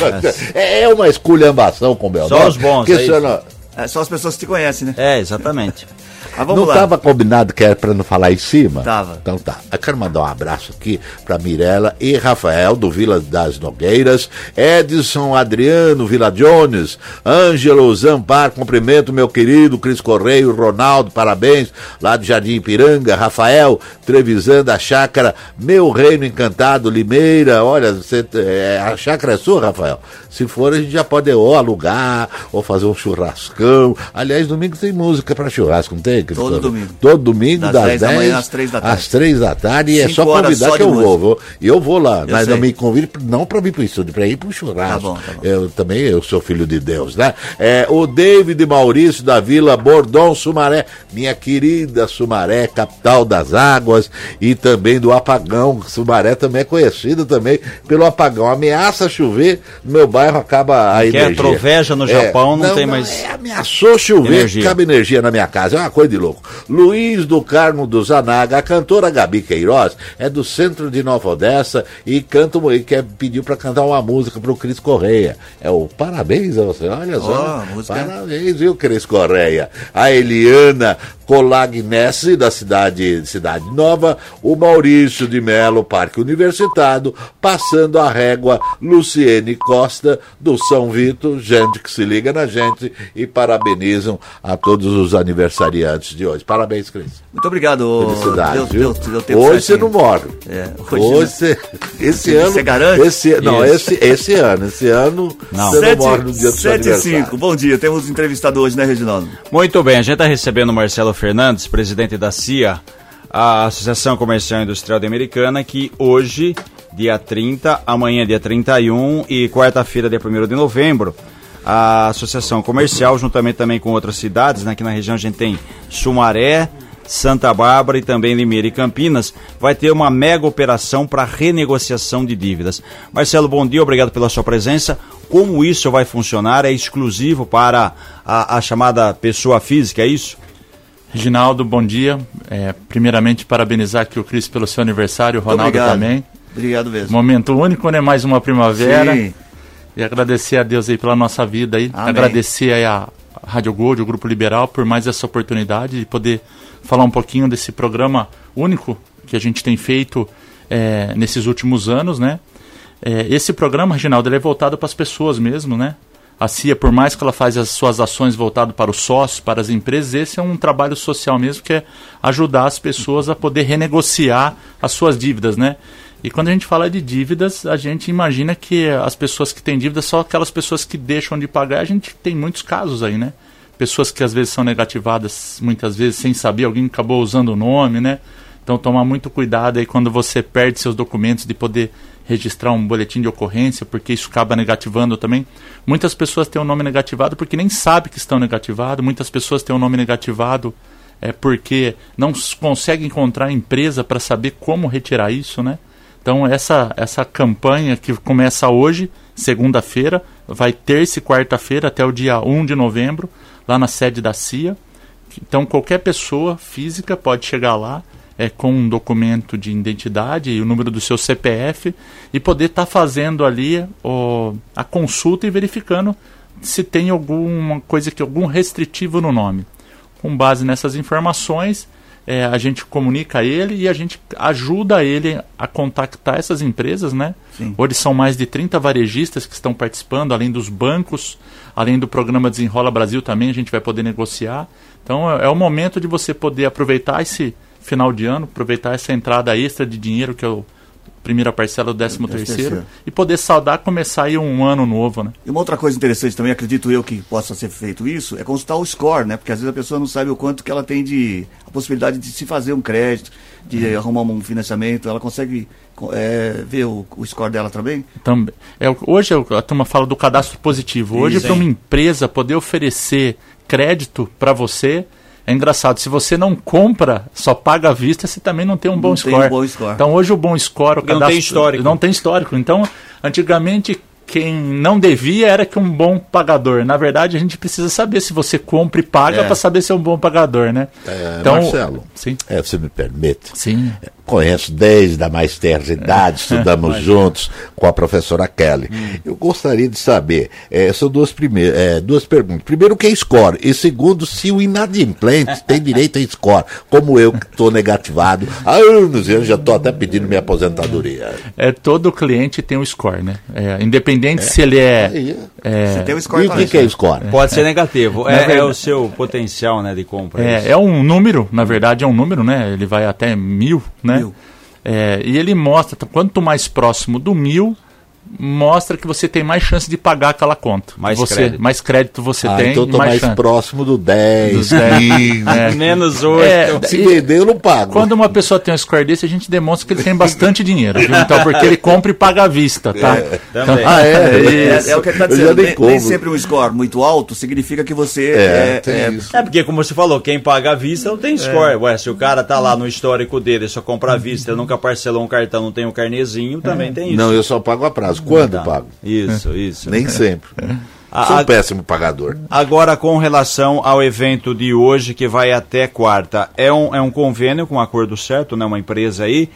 É, (laughs) é uma esculhambação com meu Só nome. os bons, é, não... é só as pessoas que te conhecem, né? É, exatamente. (laughs) Vamos não estava combinado que era para não falar em cima? Tava. Então tá. Eu quero mandar um abraço aqui para Mirella e Rafael, do Vila das Nogueiras, Edson Adriano Vila Jones, Ângelo Zampar, cumprimento meu querido Cris Correio, Ronaldo, parabéns, lá do Jardim Ipiranga, Rafael, Trevisan da Chácara, Meu Reino Encantado, Limeira, olha, você, é, a chácara é sua, Rafael? Se for, a gente já pode ou alugar, ou fazer um churrascão. Aliás, domingo tem música para churrasco, não tem? Todo domingo. Todo domingo, das, das 10, 10 da manhã às 3 da tarde. Às 3 da tarde, e é só convidar só que eu vou, vou. E eu vou lá, eu mas sei. não me convide não para vir para o estúdio, para ir para o churrasco. Tá bom, tá bom. Eu também, eu sou filho de Deus, né? É, o David Maurício da Vila Bordão Sumaré, minha querida Sumaré, capital das águas e também do apagão. Sumaré também é conhecido também pelo apagão. Ameaça chover no meu bairro acaba a energia. Quer troveja no é, Japão, é, não, não, tem mais. É, ameaçou chover, energia. cabe energia na minha casa. É uma coisa de louco. Luiz do Carmo do Zanaga, a cantora Gabi Queiroz, é do centro de Nova Odessa e canta e quer, pediu para cantar uma música para o Cris Correia. É o parabéns a você, olha só. Oh, parabéns, viu, Cris Correia? A Eliana Colagnese, da cidade, cidade Nova, o Maurício de Melo, Parque Universitário, passando a régua Luciene Costa, do São Vito, gente que se liga na gente e parabenizam a todos os aniversariantes de hoje. Parabéns, Cris. Muito obrigado. Felicidades, viu? Deu, deu hoje você não morre. É, hoje, hoje você, esse você, ano. Você garante? Esse, não, esse, esse ano. Esse ano não. você Sete, não morre no dia do 7 e 5. Bom dia. Temos entrevistado hoje, né, Reginaldo? Muito bem. A gente está recebendo o Marcelo Fernandes, presidente da CIA, a Associação Comercial Industrial de Americana, que hoje, dia 30, amanhã, dia 31 e quarta-feira, dia 1 de novembro, a Associação Comercial, juntamente também com outras cidades, né, aqui na região a gente tem Sumaré, Santa Bárbara e também Limeira e Campinas, vai ter uma mega operação para renegociação de dívidas. Marcelo, bom dia, obrigado pela sua presença. Como isso vai funcionar? É exclusivo para a, a chamada pessoa física, é isso? Reginaldo, bom dia. É, primeiramente, parabenizar aqui o Cris pelo seu aniversário, o Ronaldo Obrigado. também. Obrigado mesmo. Momento único, né? Mais uma primavera. Sim. E agradecer a Deus aí pela nossa vida aí. Amém. Agradecer aí a Rádio Gold, o Grupo Liberal, por mais essa oportunidade de poder falar um pouquinho desse programa único que a gente tem feito é, nesses últimos anos, né? É, esse programa, Reginaldo, ele é voltado para as pessoas mesmo, né? A CIA, por mais que ela faz as suas ações voltadas para os sócios, para as empresas, esse é um trabalho social mesmo, que é ajudar as pessoas a poder renegociar as suas dívidas, né? E quando a gente fala de dívidas, a gente imagina que as pessoas que têm dívidas são aquelas pessoas que deixam de pagar. A gente tem muitos casos aí, né? Pessoas que às vezes são negativadas, muitas vezes sem saber, alguém acabou usando o nome, né? Então tomar muito cuidado aí quando você perde seus documentos de poder registrar um boletim de ocorrência, porque isso acaba negativando também. Muitas pessoas têm o nome negativado porque nem sabem que estão negativados, muitas pessoas têm o nome negativado é, porque não conseguem encontrar empresa para saber como retirar isso, né? Então essa, essa campanha que começa hoje, segunda-feira, vai terça e quarta-feira até o dia 1 de novembro, lá na sede da CIA. Então qualquer pessoa física pode chegar lá, é, com um documento de identidade e o número do seu CPF e poder estar tá fazendo ali a consulta e verificando se tem alguma coisa que algum restritivo no nome. Com base nessas informações, é, a gente comunica a ele e a gente ajuda ele a contactar essas empresas, né? Sim. Hoje são mais de 30 varejistas que estão participando, além dos bancos, além do programa Desenrola Brasil também, a gente vai poder negociar. Então é, é o momento de você poder aproveitar esse final de ano, aproveitar essa entrada extra de dinheiro que o primeira parcela do 13 terceiro, e poder saudar começar aí um ano novo, né? E uma outra coisa interessante também, acredito eu que possa ser feito isso, é consultar o score, né? Porque às vezes a pessoa não sabe o quanto que ela tem de a possibilidade de se fazer um crédito, de uhum. arrumar um financiamento, ela consegue é, ver o, o, score dela também? Também. É, hoje a turma fala do cadastro positivo. Hoje para uma empresa poder oferecer crédito para você é engraçado, se você não compra, só paga à vista, você também não tem um bom, não score. Um bom score. Então hoje o bom score, o cadastro, não tem histórico. Não tem histórico. Então, antigamente quem não devia era que um bom pagador. Na verdade, a gente precisa saber se você compra e paga é. para saber se é um bom pagador, né? É, então, Marcelo, sim. É, você me permite? Sim conheço desde a mais terra idade, (laughs) estudamos juntos com a professora Kelly. Hum. Eu gostaria de saber, é, são duas, primeiras, é, duas perguntas. Primeiro, o que é score? E segundo, se o inadimplente tem direito a score, como eu que estou negativado há anos, eu já estou até pedindo minha aposentadoria. É, todo cliente tem um score, né? É, independente é. se ele é... é... Você tem um score e o que, que é score? Pode ser negativo, é, é, o seu potencial né, de compra. É, é um número, na verdade é um número, né? Ele vai até mil, né? Mil. É, e ele mostra, quanto mais próximo do mil, mostra que você tem mais chance de pagar aquela conta. Mais você, crédito. Mais crédito você ah, tem. Então tô mais, mais próximo do 10, 15, (laughs) é. menos 8. É, Se vender, eu não pago. Quando uma pessoa tem um score desse, a gente demonstra que ele tem bastante dinheiro. Viu? Então, porque ele compra e paga à vista, tá? É, então, ah, é? (laughs) É, é, o que ele está dizendo. Nem, nem, sempre um score muito alto significa que você é. É, é, porque, como você falou, quem paga à vista não tem score. Ué, se o cara tá lá no histórico dele, só compra à vista, nunca parcelou um cartão, não tem um carnezinho, também tem isso. Não, eu só pago a prazo. Quando pago? Isso, isso. Nem sempre. Sou um péssimo pagador. Agora, com relação ao evento de hoje, que vai até quarta, é um, é um convênio com um acordo certo, né? Uma empresa aí.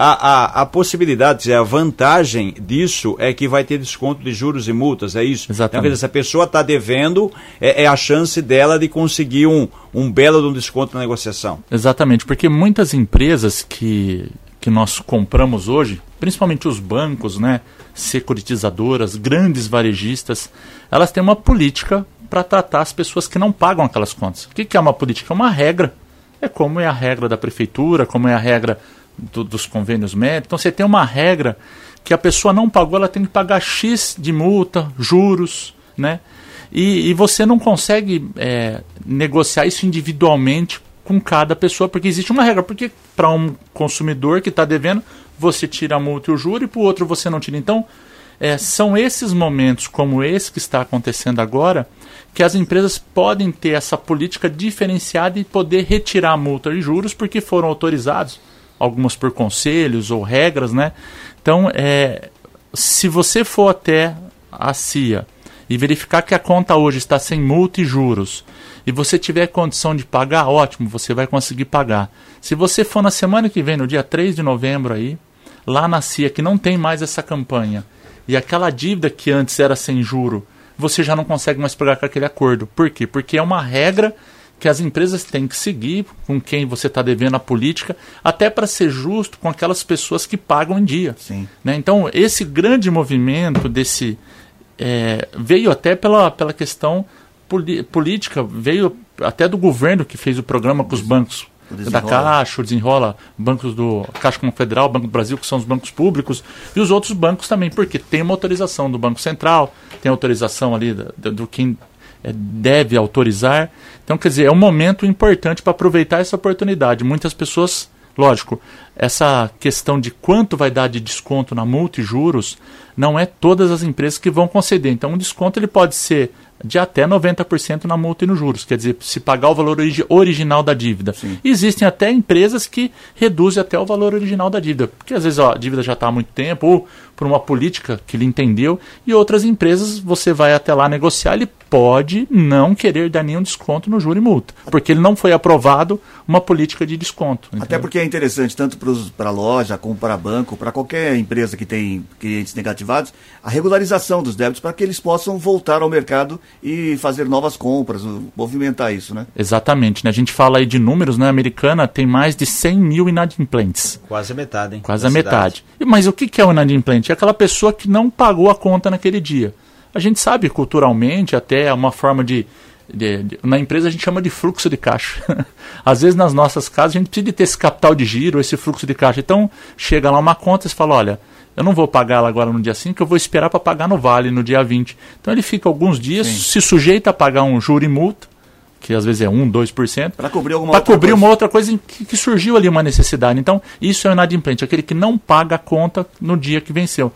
A, a, a possibilidade, a vantagem disso é que vai ter desconto de juros e multas, é isso? Exatamente. Então, se a pessoa está devendo, é, é, a chance dela de conseguir um, um belo um desconto na negociação. Exatamente, porque muitas empresas que, que nós compramos hoje, principalmente os bancos, né? securitizadoras, grandes varejistas, elas têm uma política para tratar as pessoas que não pagam aquelas contas. O que, que é uma política? É uma regra. É como é a regra da prefeitura, como é a regra do, dos convênios médicos. Então você tem uma regra que a pessoa não pagou, ela tem que pagar X de multa, juros, né? E, e você não consegue é, negociar isso individualmente com cada pessoa, porque existe uma regra. Porque para um consumidor que está devendo, você tira a multa e o juro, e para o outro você não tira. Então, é, são esses momentos como esse que está acontecendo agora que as empresas podem ter essa política diferenciada e poder retirar a multa e juros porque foram autorizados, algumas por conselhos ou regras, né? Então, é, se você for até a CIA e verificar que a conta hoje está sem multa e juros e você tiver condição de pagar, ótimo, você vai conseguir pagar. Se você for na semana que vem, no dia 3 de novembro aí, lá na CIA que não tem mais essa campanha e aquela dívida que antes era sem juro, você já não consegue mais pagar com aquele acordo. Por quê? Porque é uma regra que as empresas têm que seguir com quem você está devendo a política, até para ser justo com aquelas pessoas que pagam em dia. Né? Então, esse grande movimento desse é, veio até pela, pela questão política, veio até do governo que fez o programa com os bancos da Caixa, desenrola bancos do Caixa Confederal, Banco do Brasil, que são os bancos públicos, e os outros bancos também, porque tem uma autorização do Banco Central, tem autorização ali do, do quem é, deve autorizar. Então, quer dizer, é um momento importante para aproveitar essa oportunidade. Muitas pessoas, lógico, essa questão de quanto vai dar de desconto na multa e juros, não é todas as empresas que vão conceder. Então, um desconto ele pode ser de até 90% na multa e nos juros, quer dizer, se pagar o valor origi original da dívida. Sim. Existem até empresas que reduzem até o valor original da dívida, porque às vezes ó, a dívida já está há muito tempo, ou por uma política que ele entendeu, e outras empresas você vai até lá negociar, ele pode não querer dar nenhum desconto no juro e multa, porque ele não foi aprovado uma política de desconto. Entendeu? Até porque é interessante, tanto para a loja, como para banco, para qualquer empresa que tem clientes negativados, a regularização dos débitos para que eles possam voltar ao mercado e fazer novas compras, movimentar isso, né? Exatamente. Né? A gente fala aí de números, né? A americana tem mais de 100 mil inadimplentes. Quase a metade, hein? Quase a metade. Mas o que é o inadimplente? É aquela pessoa que não pagou a conta naquele dia. A gente sabe culturalmente, até é uma forma de de, de, na empresa a gente chama de fluxo de caixa. (laughs) Às vezes nas nossas casas a gente precisa de ter esse capital de giro, esse fluxo de caixa. Então chega lá uma conta e fala, olha, eu não vou pagar ela agora no dia 5, eu vou esperar para pagar no vale no dia 20. Então ele fica alguns dias, Sim. se sujeita a pagar um juro e multa, que às vezes é 1, 2%, para cobrir alguma outra cobrir coisa. uma outra coisa que, que, surgiu ali uma necessidade. Então, isso é o inadimplente, aquele que não paga a conta no dia que venceu.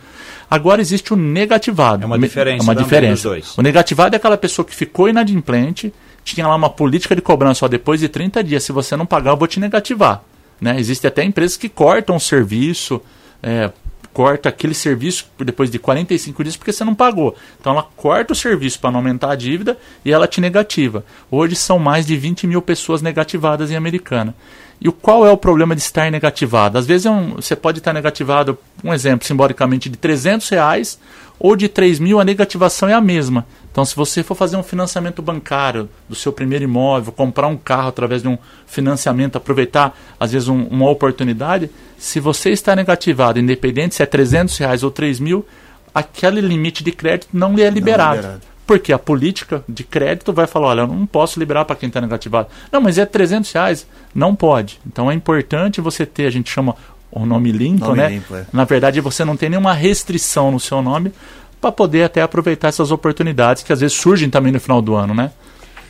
Agora existe o negativado. É uma diferença. É uma diferença. O negativado é aquela pessoa que ficou inadimplente, tinha lá uma política de cobrança, ó, depois de 30 dias, se você não pagar, eu vou te negativar. Né? Existem até empresas que cortam o serviço, é, corta aquele serviço depois de 45 dias porque você não pagou. Então ela corta o serviço para não aumentar a dívida e ela te negativa. Hoje são mais de 20 mil pessoas negativadas em Americana. E o qual é o problema de estar negativado? Às vezes é um, você pode estar negativado, um exemplo simbolicamente, de 300 reais ou de 3 mil, a negativação é a mesma. Então, se você for fazer um financiamento bancário do seu primeiro imóvel, comprar um carro através de um financiamento, aproveitar, às vezes, um, uma oportunidade, se você está negativado, independente se é 300 reais ou 3 mil, aquele limite de crédito não lhe é liberado. Não, é liberado. Porque a política de crédito vai falar, olha, eu não posso liberar para quem está negativado. Não, mas é 300 reais. Não pode. Então é importante você ter, a gente chama o nome limpo, nome né? Limpo, é. Na verdade, você não tem nenhuma restrição no seu nome, para poder até aproveitar essas oportunidades que às vezes surgem também no final do ano, né?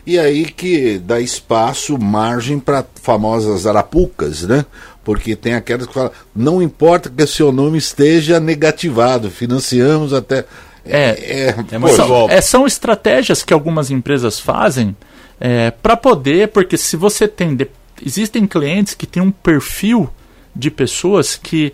E aí que dá espaço, margem para famosas arapucas, né? Porque tem aquelas que falam, não importa que seu nome esteja negativado, financiamos até. É, é, é, são, é são estratégias que algumas empresas fazem é, para poder, porque se você tem. De, existem clientes que têm um perfil de pessoas que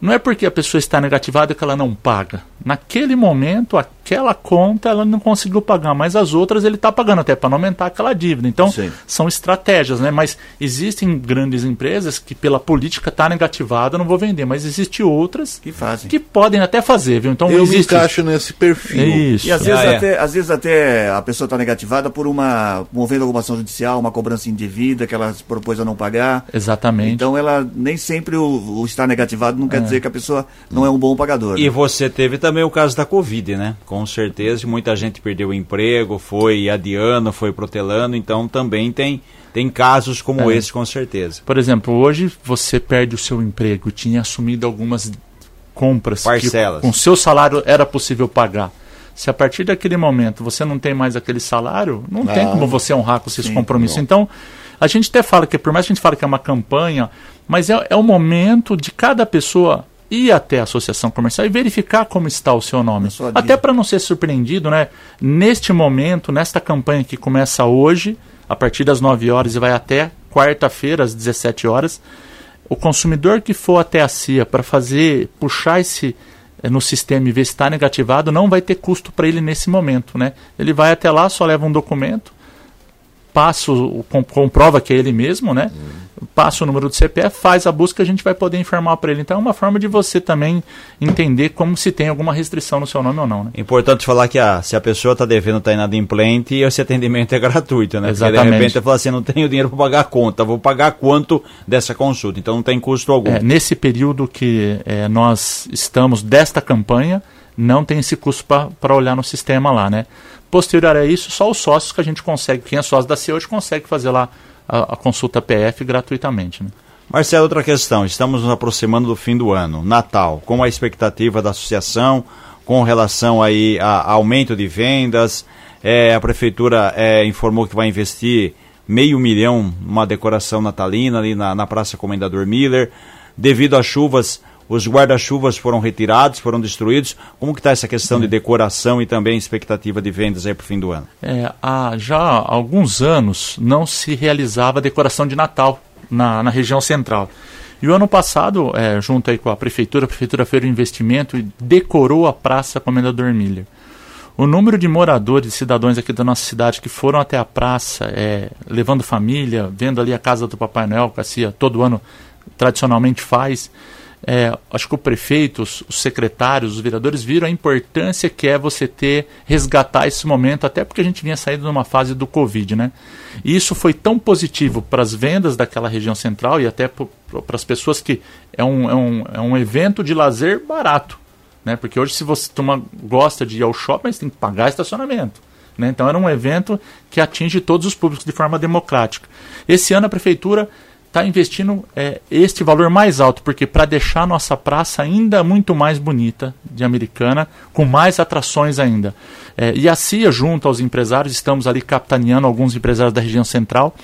não é porque a pessoa está negativada que ela não paga. Naquele momento, aquela conta ela não conseguiu pagar, mas as outras ele está pagando até para não aumentar aquela dívida. Então, Sim. são estratégias, né? Mas existem grandes empresas que pela política está negativada, não vou vender, mas existem outras que fazem. Que podem até fazer, viu? Então, Eu existe... me encaixo nesse perfil. Isso. E às vezes, ah, é. até, às vezes até a pessoa está negativada por uma movendo alguma ação judicial, uma cobrança indevida que ela se propôs a não pagar. Exatamente. Então, ela nem sempre o, o estar negativado não quer é. dizer que a pessoa não é um bom pagador. E né? você teve também o caso da Covid, né? Com certeza, muita gente perdeu o emprego, foi adiando, foi protelando, então também tem, tem casos como é. esse, com certeza. Por exemplo, hoje você perde o seu emprego, tinha assumido algumas compras Parcelas. que com seu salário era possível pagar. Se a partir daquele momento você não tem mais aquele salário, não ah, tem como você honrar com esses compromissos. Não. Então, a gente até fala que, por mais que a gente fale que é uma campanha, mas é, é o momento de cada pessoa ir até a associação comercial e verificar como está o seu nome. Até para não ser surpreendido, né? Neste momento, nesta campanha que começa hoje, a partir das 9 horas e vai até quarta-feira, às 17 horas, o consumidor que for até a CIA para fazer, puxar esse eh, no sistema e ver se está negativado, não vai ter custo para ele nesse momento, né? Ele vai até lá, só leva um documento, passa, o, comprova que é ele mesmo, né? Uhum passa o número do CPF, faz a busca, a gente vai poder informar para ele. Então é uma forma de você também entender como se tem alguma restrição no seu nome ou não. Né? Importante falar que ah, se a pessoa está devendo, está inadimplente, (laughs) esse atendimento é gratuito, né? Exatamente. Porque de repente fala assim, não tenho dinheiro para pagar a conta, vou pagar quanto dessa consulta, então não tem custo algum. É, nesse período que é, nós estamos desta campanha, não tem esse custo para olhar no sistema lá, né? Posterior a isso, só os sócios que a gente consegue, quem é sócio da C hoje consegue fazer lá a, a consulta PF gratuitamente. Né? Marcelo, outra questão. Estamos nos aproximando do fim do ano, Natal. Com a expectativa da associação, com relação aí a, aumento de vendas, é, a prefeitura é, informou que vai investir meio milhão numa decoração natalina ali na, na Praça Comendador Miller. Devido às chuvas, os guarda-chuvas foram retirados, foram destruídos. Como que está essa questão de decoração e também expectativa de vendas aí para o fim do ano? É, há já alguns anos não se realizava decoração de Natal na, na região central. E o ano passado, é, junto aí com a prefeitura, a prefeitura fez um investimento e decorou a Praça Comendador Miller. O número de moradores, cidadãos aqui da nossa cidade que foram até a praça, é, levando família, vendo ali a casa do Papai Noel, que a CIA todo ano tradicionalmente faz, é, acho que o prefeito, os, os, secretários, os vereadores viram a importância que é você ter, resgatar esse momento, até porque a gente vinha saindo numa fase do Covid, né? E isso foi tão positivo para as vendas daquela região central e até para as pessoas que é um, é, um, é um evento de lazer barato, né? Porque hoje se você toma, gosta de ir ao shopping, você tem que pagar estacionamento. Né? Então era um evento que atinge todos os públicos de forma democrática. Esse ano a prefeitura está investindo é, este valor mais alto, porque para deixar a nossa praça ainda muito mais bonita de Americana, com mais atrações ainda. É, e a CIA, junto aos empresários, estamos ali capitaneando alguns empresários da região central,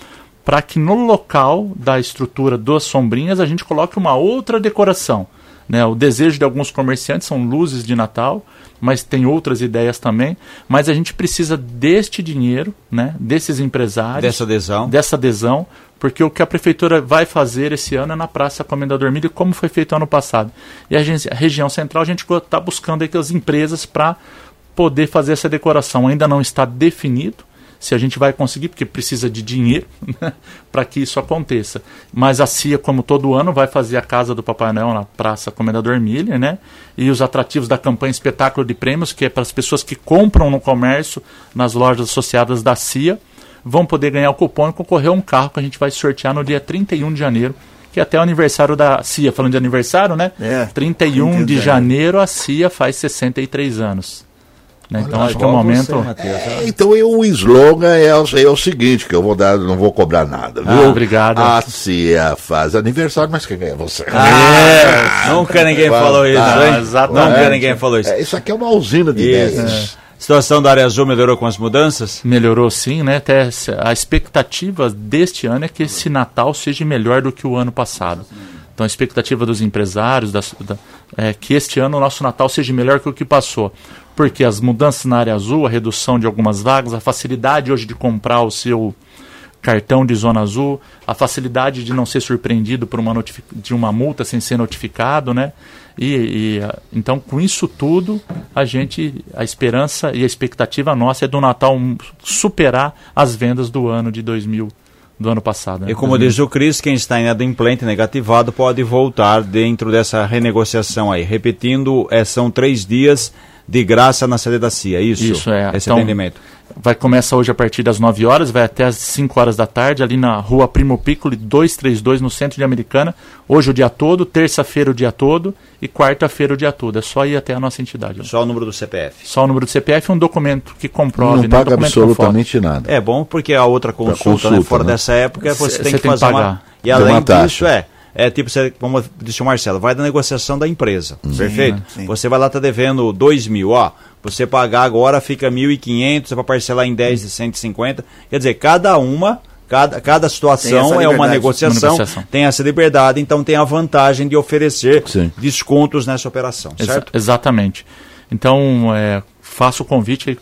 para que no local da estrutura das sombrinhas a gente coloque uma outra decoração. Né? O desejo de alguns comerciantes são luzes de Natal, mas tem outras ideias também. Mas a gente precisa deste dinheiro, né? desses empresários. Dessa adesão. Dessa adesão, porque o que a prefeitura vai fazer esse ano é na Praça Comendador Milho, como foi feito ano passado. E a, gente, a região central a gente está buscando aqui as empresas para poder fazer essa decoração. Ainda não está definido, se a gente vai conseguir, porque precisa de dinheiro né, (laughs) para que isso aconteça. Mas a CIA, como todo ano, vai fazer a casa do Papai Noel na Praça Comendador Miller, né? E os atrativos da campanha Espetáculo de Prêmios, que é para as pessoas que compram no comércio, nas lojas associadas da CIA, vão poder ganhar o cupom e concorrer a um carro que a gente vai sortear no dia 31 de janeiro que é até o aniversário da CIA, falando de aniversário, né? É, 31 de janeiro. janeiro a CIA faz 63 anos. Né? Então acho que é o momento. Você, é, então o slogan é, é, o seguinte, que eu vou dar, não vou cobrar nada. Ah, viu? obrigado. A CIA faz aniversário, mas quem ganha é você. Ah, é, nunca ninguém falou isso, ah, hein? Exatamente. Nunca ninguém falou isso. É, isso aqui é uma usina de ideias. A situação da área azul melhorou com as mudanças? Melhorou sim, né? Até a expectativa deste ano é que esse Natal seja melhor do que o ano passado. Então a expectativa dos empresários da, da, é que este ano o nosso Natal seja melhor que o que passou porque as mudanças na área azul, a redução de algumas vagas, a facilidade hoje de comprar o seu cartão de zona azul, a facilidade de não ser surpreendido por uma de uma multa sem ser notificado, né? E, e, então com isso tudo a gente a esperança e a expectativa nossa é do Natal superar as vendas do ano de 2000 do ano passado. Né? E como diz o Cris, quem está inadimplente, negativado, pode voltar dentro dessa renegociação aí. Repetindo, é, são três dias de graça na sede da CIA, é isso? Isso, é. Esse então, atendimento. Vai começar hoje a partir das 9 horas, vai até as 5 horas da tarde, ali na rua Primo Piccoli 232, no centro de Americana. Hoje o dia todo, terça-feira o dia todo e quarta-feira o dia todo. É só ir até a nossa entidade. Só o número do CPF. Só o número do CPF e um documento que comprove. Não né? paga absolutamente nada. É bom porque a outra consulta, consulta né? fora né? dessa época, você tem que fazer que uma... E além disso, é é tipo, você, como disse o Marcelo, vai da negociação da empresa, sim, perfeito? Sim. Você vai lá, tá devendo 2 mil, ó, você pagar agora fica 1.500, você vai parcelar em 10 de 150, quer dizer, cada uma, cada, cada situação é uma negociação, uma negociação, tem essa liberdade, então tem a vantagem de oferecer sim. descontos nessa operação, certo? Ex exatamente. Então, é, faço o convite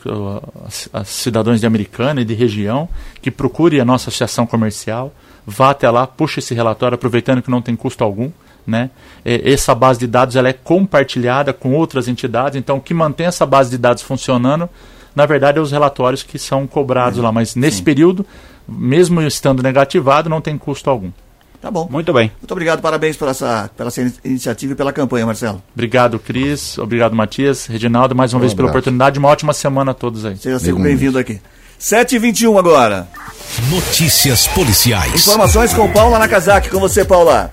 a, a cidadãos de Americana e de região que procure a nossa associação comercial, vá até lá, puxe esse relatório, aproveitando que não tem custo algum. Né? Essa base de dados ela é compartilhada com outras entidades, então o que mantém essa base de dados funcionando, na verdade, é os relatórios que são cobrados lá. Mas nesse Sim. período, mesmo estando negativado, não tem custo algum. Tá bom. Muito bem. Muito obrigado, parabéns por essa, pela essa iniciativa e pela campanha, Marcelo. Obrigado, Cris. Obrigado, Matias. Reginaldo, mais uma um vez abraço. pela oportunidade. Uma ótima semana a todos aí. Seja sempre bem-vindo aqui. 7h21 agora. Notícias policiais. Informações com Paula Nakazaki. Com você, Paula.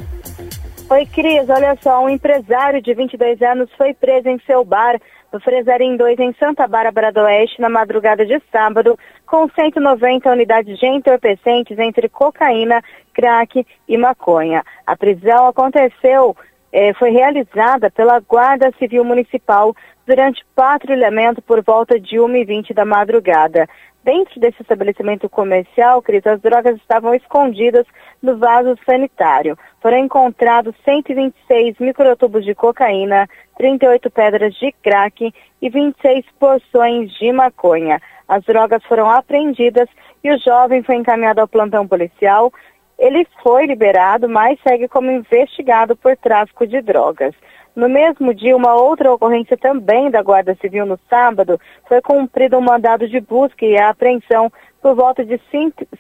Oi, Cris. Olha só, um empresário de 22 anos foi preso em seu bar no Fresarim 2 em Santa Bárbara do Oeste na madrugada de sábado, com 190 unidades de entorpecentes entre cocaína, crack e maconha. A prisão aconteceu, eh, foi realizada pela Guarda Civil Municipal durante patrulhamento por volta de 1h20 da madrugada. Dentro desse estabelecimento comercial, Cris, as drogas estavam escondidas no vaso sanitário. Foram encontrados 126 microtubos de cocaína, 38 pedras de crack e 26 porções de maconha. As drogas foram apreendidas e o jovem foi encaminhado ao plantão policial. Ele foi liberado, mas segue como investigado por tráfico de drogas. No mesmo dia, uma outra ocorrência também da Guarda Civil no sábado, foi cumprido um mandado de busca e apreensão por volta de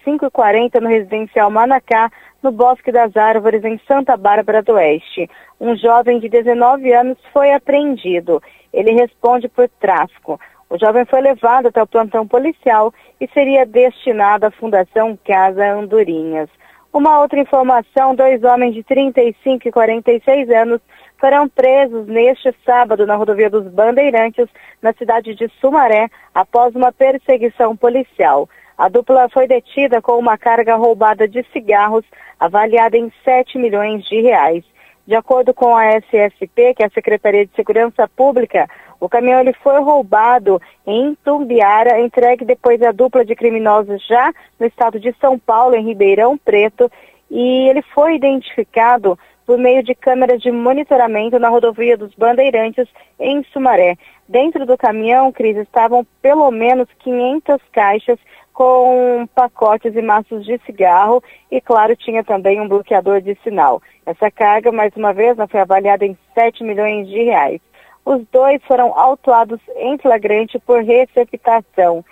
5h40 no residencial Manacá, no Bosque das Árvores, em Santa Bárbara do Oeste. Um jovem de 19 anos foi apreendido. Ele responde por tráfico. O jovem foi levado até o plantão policial e seria destinado à Fundação Casa Andorinhas. Uma outra informação, dois homens de 35 e 46 anos foram presos neste sábado na rodovia dos Bandeirantes, na cidade de Sumaré, após uma perseguição policial. A dupla foi detida com uma carga roubada de cigarros avaliada em 7 milhões de reais. De acordo com a SSP, que é a Secretaria de Segurança Pública, o caminhão ele foi roubado em Tumbiara, entregue depois à dupla de criminosos já no estado de São Paulo, em Ribeirão Preto, e ele foi identificado por meio de câmeras de monitoramento na rodovia dos Bandeirantes, em Sumaré. Dentro do caminhão, Cris, estavam pelo menos 500 caixas com pacotes e maços de cigarro e, claro, tinha também um bloqueador de sinal. Essa carga, mais uma vez, foi avaliada em 7 milhões de reais. Os dois foram autuados em flagrante por receptação.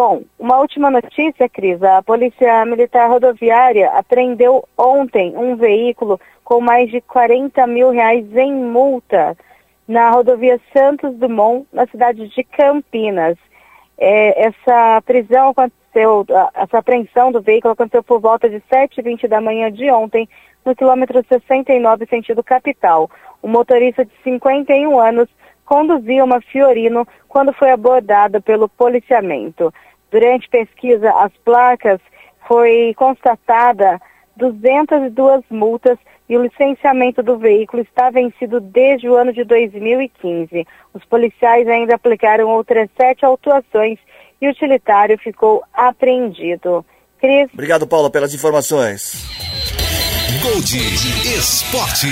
Bom, uma última notícia, Cris. A Polícia Militar Rodoviária apreendeu ontem um veículo com mais de 40 mil reais em multa na rodovia Santos Dumont, na cidade de Campinas. É, essa prisão aconteceu, essa apreensão do veículo aconteceu por volta de 7h20 da manhã de ontem, no quilômetro 69, sentido capital. O motorista de 51 anos conduzia uma Fiorino quando foi abordada pelo policiamento. Durante pesquisa, as placas foi constatada 202 multas e o licenciamento do veículo está vencido desde o ano de 2015. Os policiais ainda aplicaram outras sete autuações e o utilitário ficou apreendido. Cris. Obrigado, Paulo, pelas informações. Gold Esporte.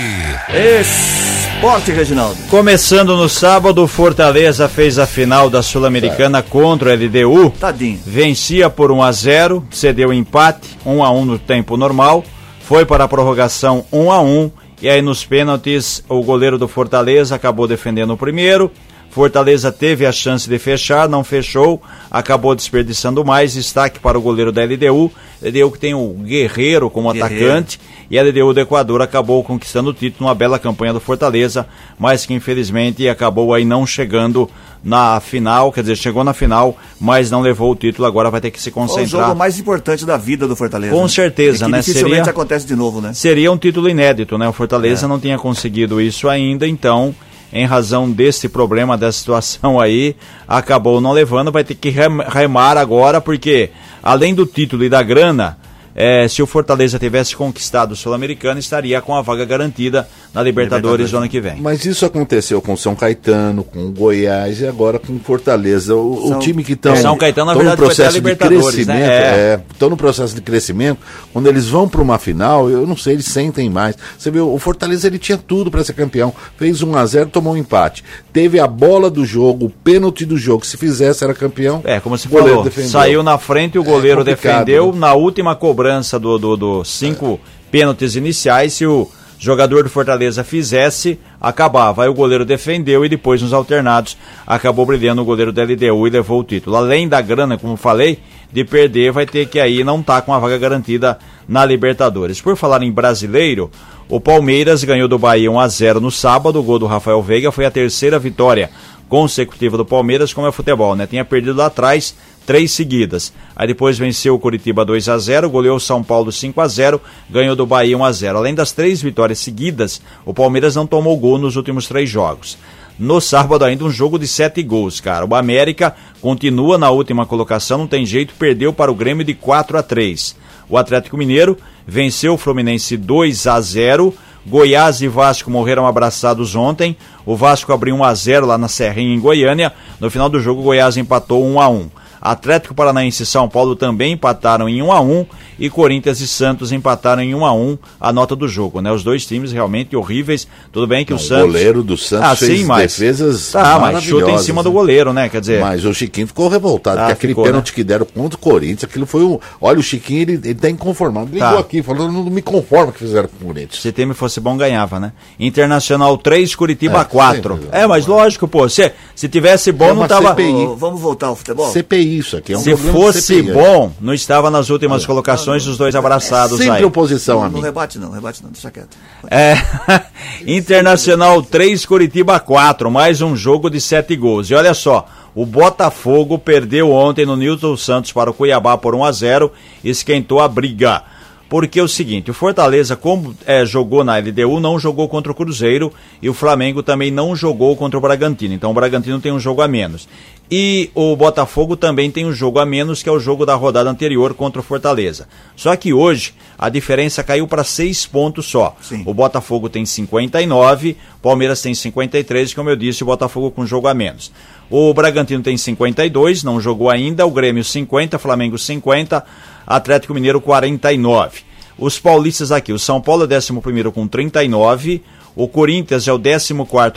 Esporte, Reginaldo. Começando no sábado, Fortaleza fez a final da Sul-Americana contra o LDU. Tadinho. Vencia por 1 a 0, cedeu empate, 1 a 1 no tempo normal, foi para a prorrogação 1 a 1 e aí nos pênaltis o goleiro do Fortaleza acabou defendendo o primeiro. Fortaleza teve a chance de fechar, não fechou, acabou desperdiçando mais. Destaque para o goleiro da LDU. LDU que tem o Guerreiro como Guerreiro. atacante e a LDU do Equador acabou conquistando o título numa bela campanha do Fortaleza, mas que infelizmente acabou aí não chegando na final, quer dizer, chegou na final, mas não levou o título, agora vai ter que se concentrar. O jogo mais importante da vida do Fortaleza. Com né? certeza, né? Dificilmente seria, acontece de novo, né? Seria um título inédito, né? O Fortaleza é. não tinha conseguido isso ainda, então, em razão desse problema, dessa situação aí, acabou não levando, vai ter que remar agora, porque além do título e da grana, é, se o Fortaleza tivesse conquistado o Sul-Americano, estaria com a vaga garantida na Libertadores no ano que vem. Mas isso aconteceu com São Caetano, com Goiás e agora com Fortaleza. O, São, o time que estão é, São Caetano, na verdade, no processo de né? crescimento, né? estão é, no processo de crescimento. Quando eles vão para uma final, eu não sei, eles sentem mais. Você viu, o Fortaleza ele tinha tudo para ser campeão. Fez 1 a 0, tomou um empate. Teve a bola do jogo, o pênalti do jogo. Se fizesse era campeão. É, como se falou, defendeu. saiu na frente, o goleiro é defendeu né? na última cobrança do, do, do cinco é. pênaltis iniciais. Se o jogador do Fortaleza fizesse, acabava. Aí o goleiro defendeu e depois nos alternados acabou brilhando o goleiro da LDU e levou o título. Além da grana, como falei, de perder, vai ter que aí não tá com a vaga garantida na Libertadores. Por falar em brasileiro, o Palmeiras ganhou do Bahia 1 a 0 no sábado, o gol do Rafael Veiga foi a terceira vitória consecutiva do Palmeiras, como é futebol, né? Tinha perdido lá atrás três seguidas. Aí depois venceu o Curitiba 2 a 0 goleou o São Paulo 5 a 0 ganhou do Bahia 1 a 0 Além das três vitórias seguidas, o Palmeiras não tomou gol nos últimos três jogos. No sábado ainda um jogo de sete gols, cara. O América continua na última colocação, não tem jeito, perdeu para o Grêmio de 4 a 3 O Atlético Mineiro venceu o Fluminense 2 a 0 Goiás e Vasco morreram abraçados ontem. O Vasco abriu 1 a 0 lá na Serrinha em Goiânia. No final do jogo, Goiás empatou 1 a 1. Atlético Paranaense e São Paulo também empataram em 1 a 1 e Corinthians e Santos empataram em 1 a 1 a nota do jogo, né? Os dois times realmente horríveis. Tudo bem que Não, o Santos. O goleiro do Santos ah, fez sim, mas... defesas tá, mas chuta em cima né? do goleiro, né? Quer dizer. Mas o Chiquinho ficou revoltado, ah, porque aquele ficou, né? pênalti né? que deram contra o Corinthians, aquilo foi um. Olha, o Chiquinho ele, ele tá inconformado. Ligou tá. aqui, falou, não me conformo que fizeram com o Corinthians. Se time fosse bom, ganhava, né? Internacional 3, Curitiba é, 4. É, mas lógico, pô, se, se tivesse bom, é não tava. CPI. Vamos voltar ao futebol? CPI, isso aqui é um Se fosse bom, não estava nas últimas colocações os dois abraçados Sempre aí. oposição a mim. Não rebate não, rebate não, deixa quieto. É, (laughs) Internacional 3, Curitiba 4, mais um jogo de sete gols. E olha só, o Botafogo perdeu ontem no Newton Santos para o Cuiabá por 1 a 0 esquentou a briga. Porque é o seguinte, o Fortaleza, como é, jogou na LDU, não jogou contra o Cruzeiro e o Flamengo também não jogou contra o Bragantino. Então o Bragantino tem um jogo a menos. E o Botafogo também tem um jogo a menos, que é o jogo da rodada anterior contra o Fortaleza. Só que hoje a diferença caiu para seis pontos só. Sim. O Botafogo tem 59, Palmeiras tem 53, como eu disse, o Botafogo com jogo a menos. O Bragantino tem 52, não jogou ainda, o Grêmio 50, Flamengo 50, Atlético Mineiro 49. Os paulistas aqui, o São Paulo é 11 com 39, o Corinthians é o 14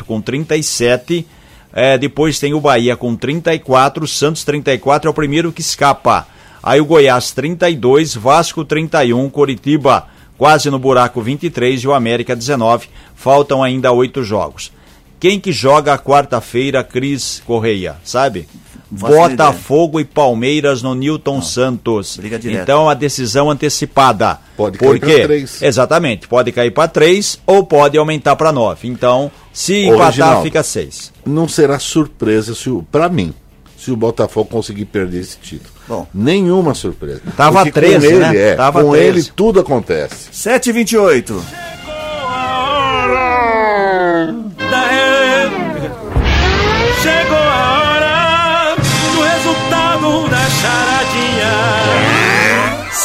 com 37, é, depois tem o Bahia com 34, o Santos 34 é o primeiro que escapa. Aí o Goiás 32, Vasco 31, Coritiba quase no buraco 23 e o América 19. Faltam ainda oito jogos. Quem que joga quarta-feira, Cris Correia, sabe? Botafogo e Palmeiras no Newton Não, Santos. Então a decisão antecipada. Pode cair para três. Exatamente, pode cair para três ou pode aumentar para nove. Então, se empatar, fica seis. Não será surpresa se para mim, se o Botafogo conseguir perder esse título. Bom, nenhuma surpresa. Tava 13, com ele, né? É, Tava com 13. ele tudo acontece. 728.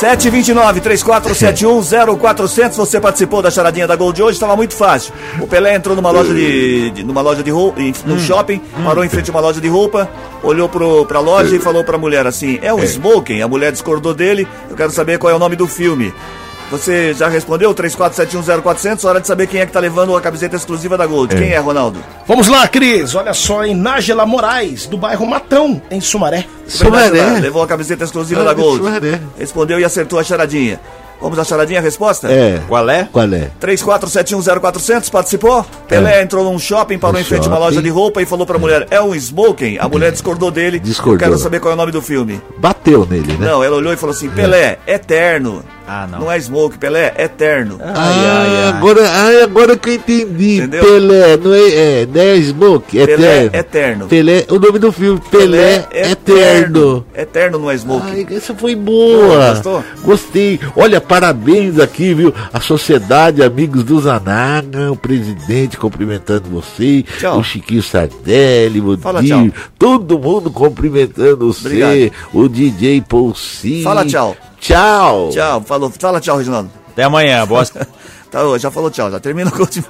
729 3471 0400 Você participou da charadinha da Gol de hoje, estava muito fácil. O Pelé entrou numa loja de, de numa loja de roupa, no hum. shopping, parou em frente a uma loja de roupa, olhou pro, pra loja e falou pra mulher assim: "É um é. smoking". A mulher discordou dele. Eu quero saber qual é o nome do filme. Você já respondeu? 34710400, hora de saber quem é que tá levando a camiseta exclusiva da Gold. É. Quem é, Ronaldo? Vamos lá, Cris. Olha só, em Nájela Moraes, do bairro Matão, em Sumaré. Sumaré. Levou a camiseta exclusiva ah, da Gold. Sumaré. Respondeu e acertou a charadinha. Vamos à charadinha a resposta? É. Qual é? Qual é? 34710400, participou? Pelé é. entrou num shopping, parou um em frente a uma loja de roupa e falou pra mulher, é um smoking? A mulher discordou dele. Discordou. quero saber qual é o nome do filme. Bateu nele, né? Não, ela olhou e falou assim, Pelé, eterno. Ah, não. Não é Smoke, Pelé, é eterno. Ai, ah, ai, ai. Agora, ai, agora que eu entendi. Entendeu? Pelé, não é, é, não é Smoke, é Pelé, eterno. eterno. Pelé, o nome do filme, Pelé, Pelé eterno. Eterno não é Smoke. Ai, essa foi boa. Gostou? Gostei. Olha, parabéns aqui, viu? A Sociedade Amigos do Zanaga, o presidente cumprimentando você, tchau. o Chiquinho Sardelli, o Fala, Dio, todo mundo cumprimentando você, o DJ Paulcinho. Fala tchau. Tchau. Tchau. Falou. Fala tchau, Reginaldo. Até amanhã. Boa. Tá, já falou tchau, já termina (laughs) o Coach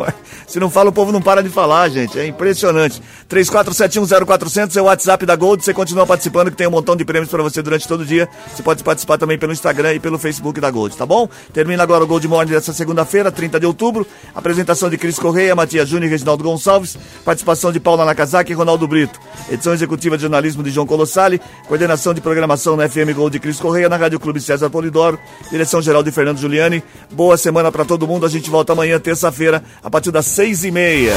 Se não fala, o povo não para de falar, gente. É impressionante. 34710400 é o WhatsApp da Gold. Você continua participando, que tem um montão de prêmios para você durante todo o dia. Você pode participar também pelo Instagram e pelo Facebook da Gold, tá bom? Termina agora o Gold Morning dessa segunda-feira, 30 de outubro. Apresentação de Cris Correia, Matias Júnior e Reginaldo Gonçalves. Participação de Paula Nakazaki e Ronaldo Brito. Edição executiva de jornalismo de João Colossali. Coordenação de programação na FM Gold de Cris Correia, na Rádio Clube César Polidoro. Direção geral de Fernando Giuliani. Boa semana para todo mundo. A gente volta amanhã, terça-feira, a partir das seis e meia.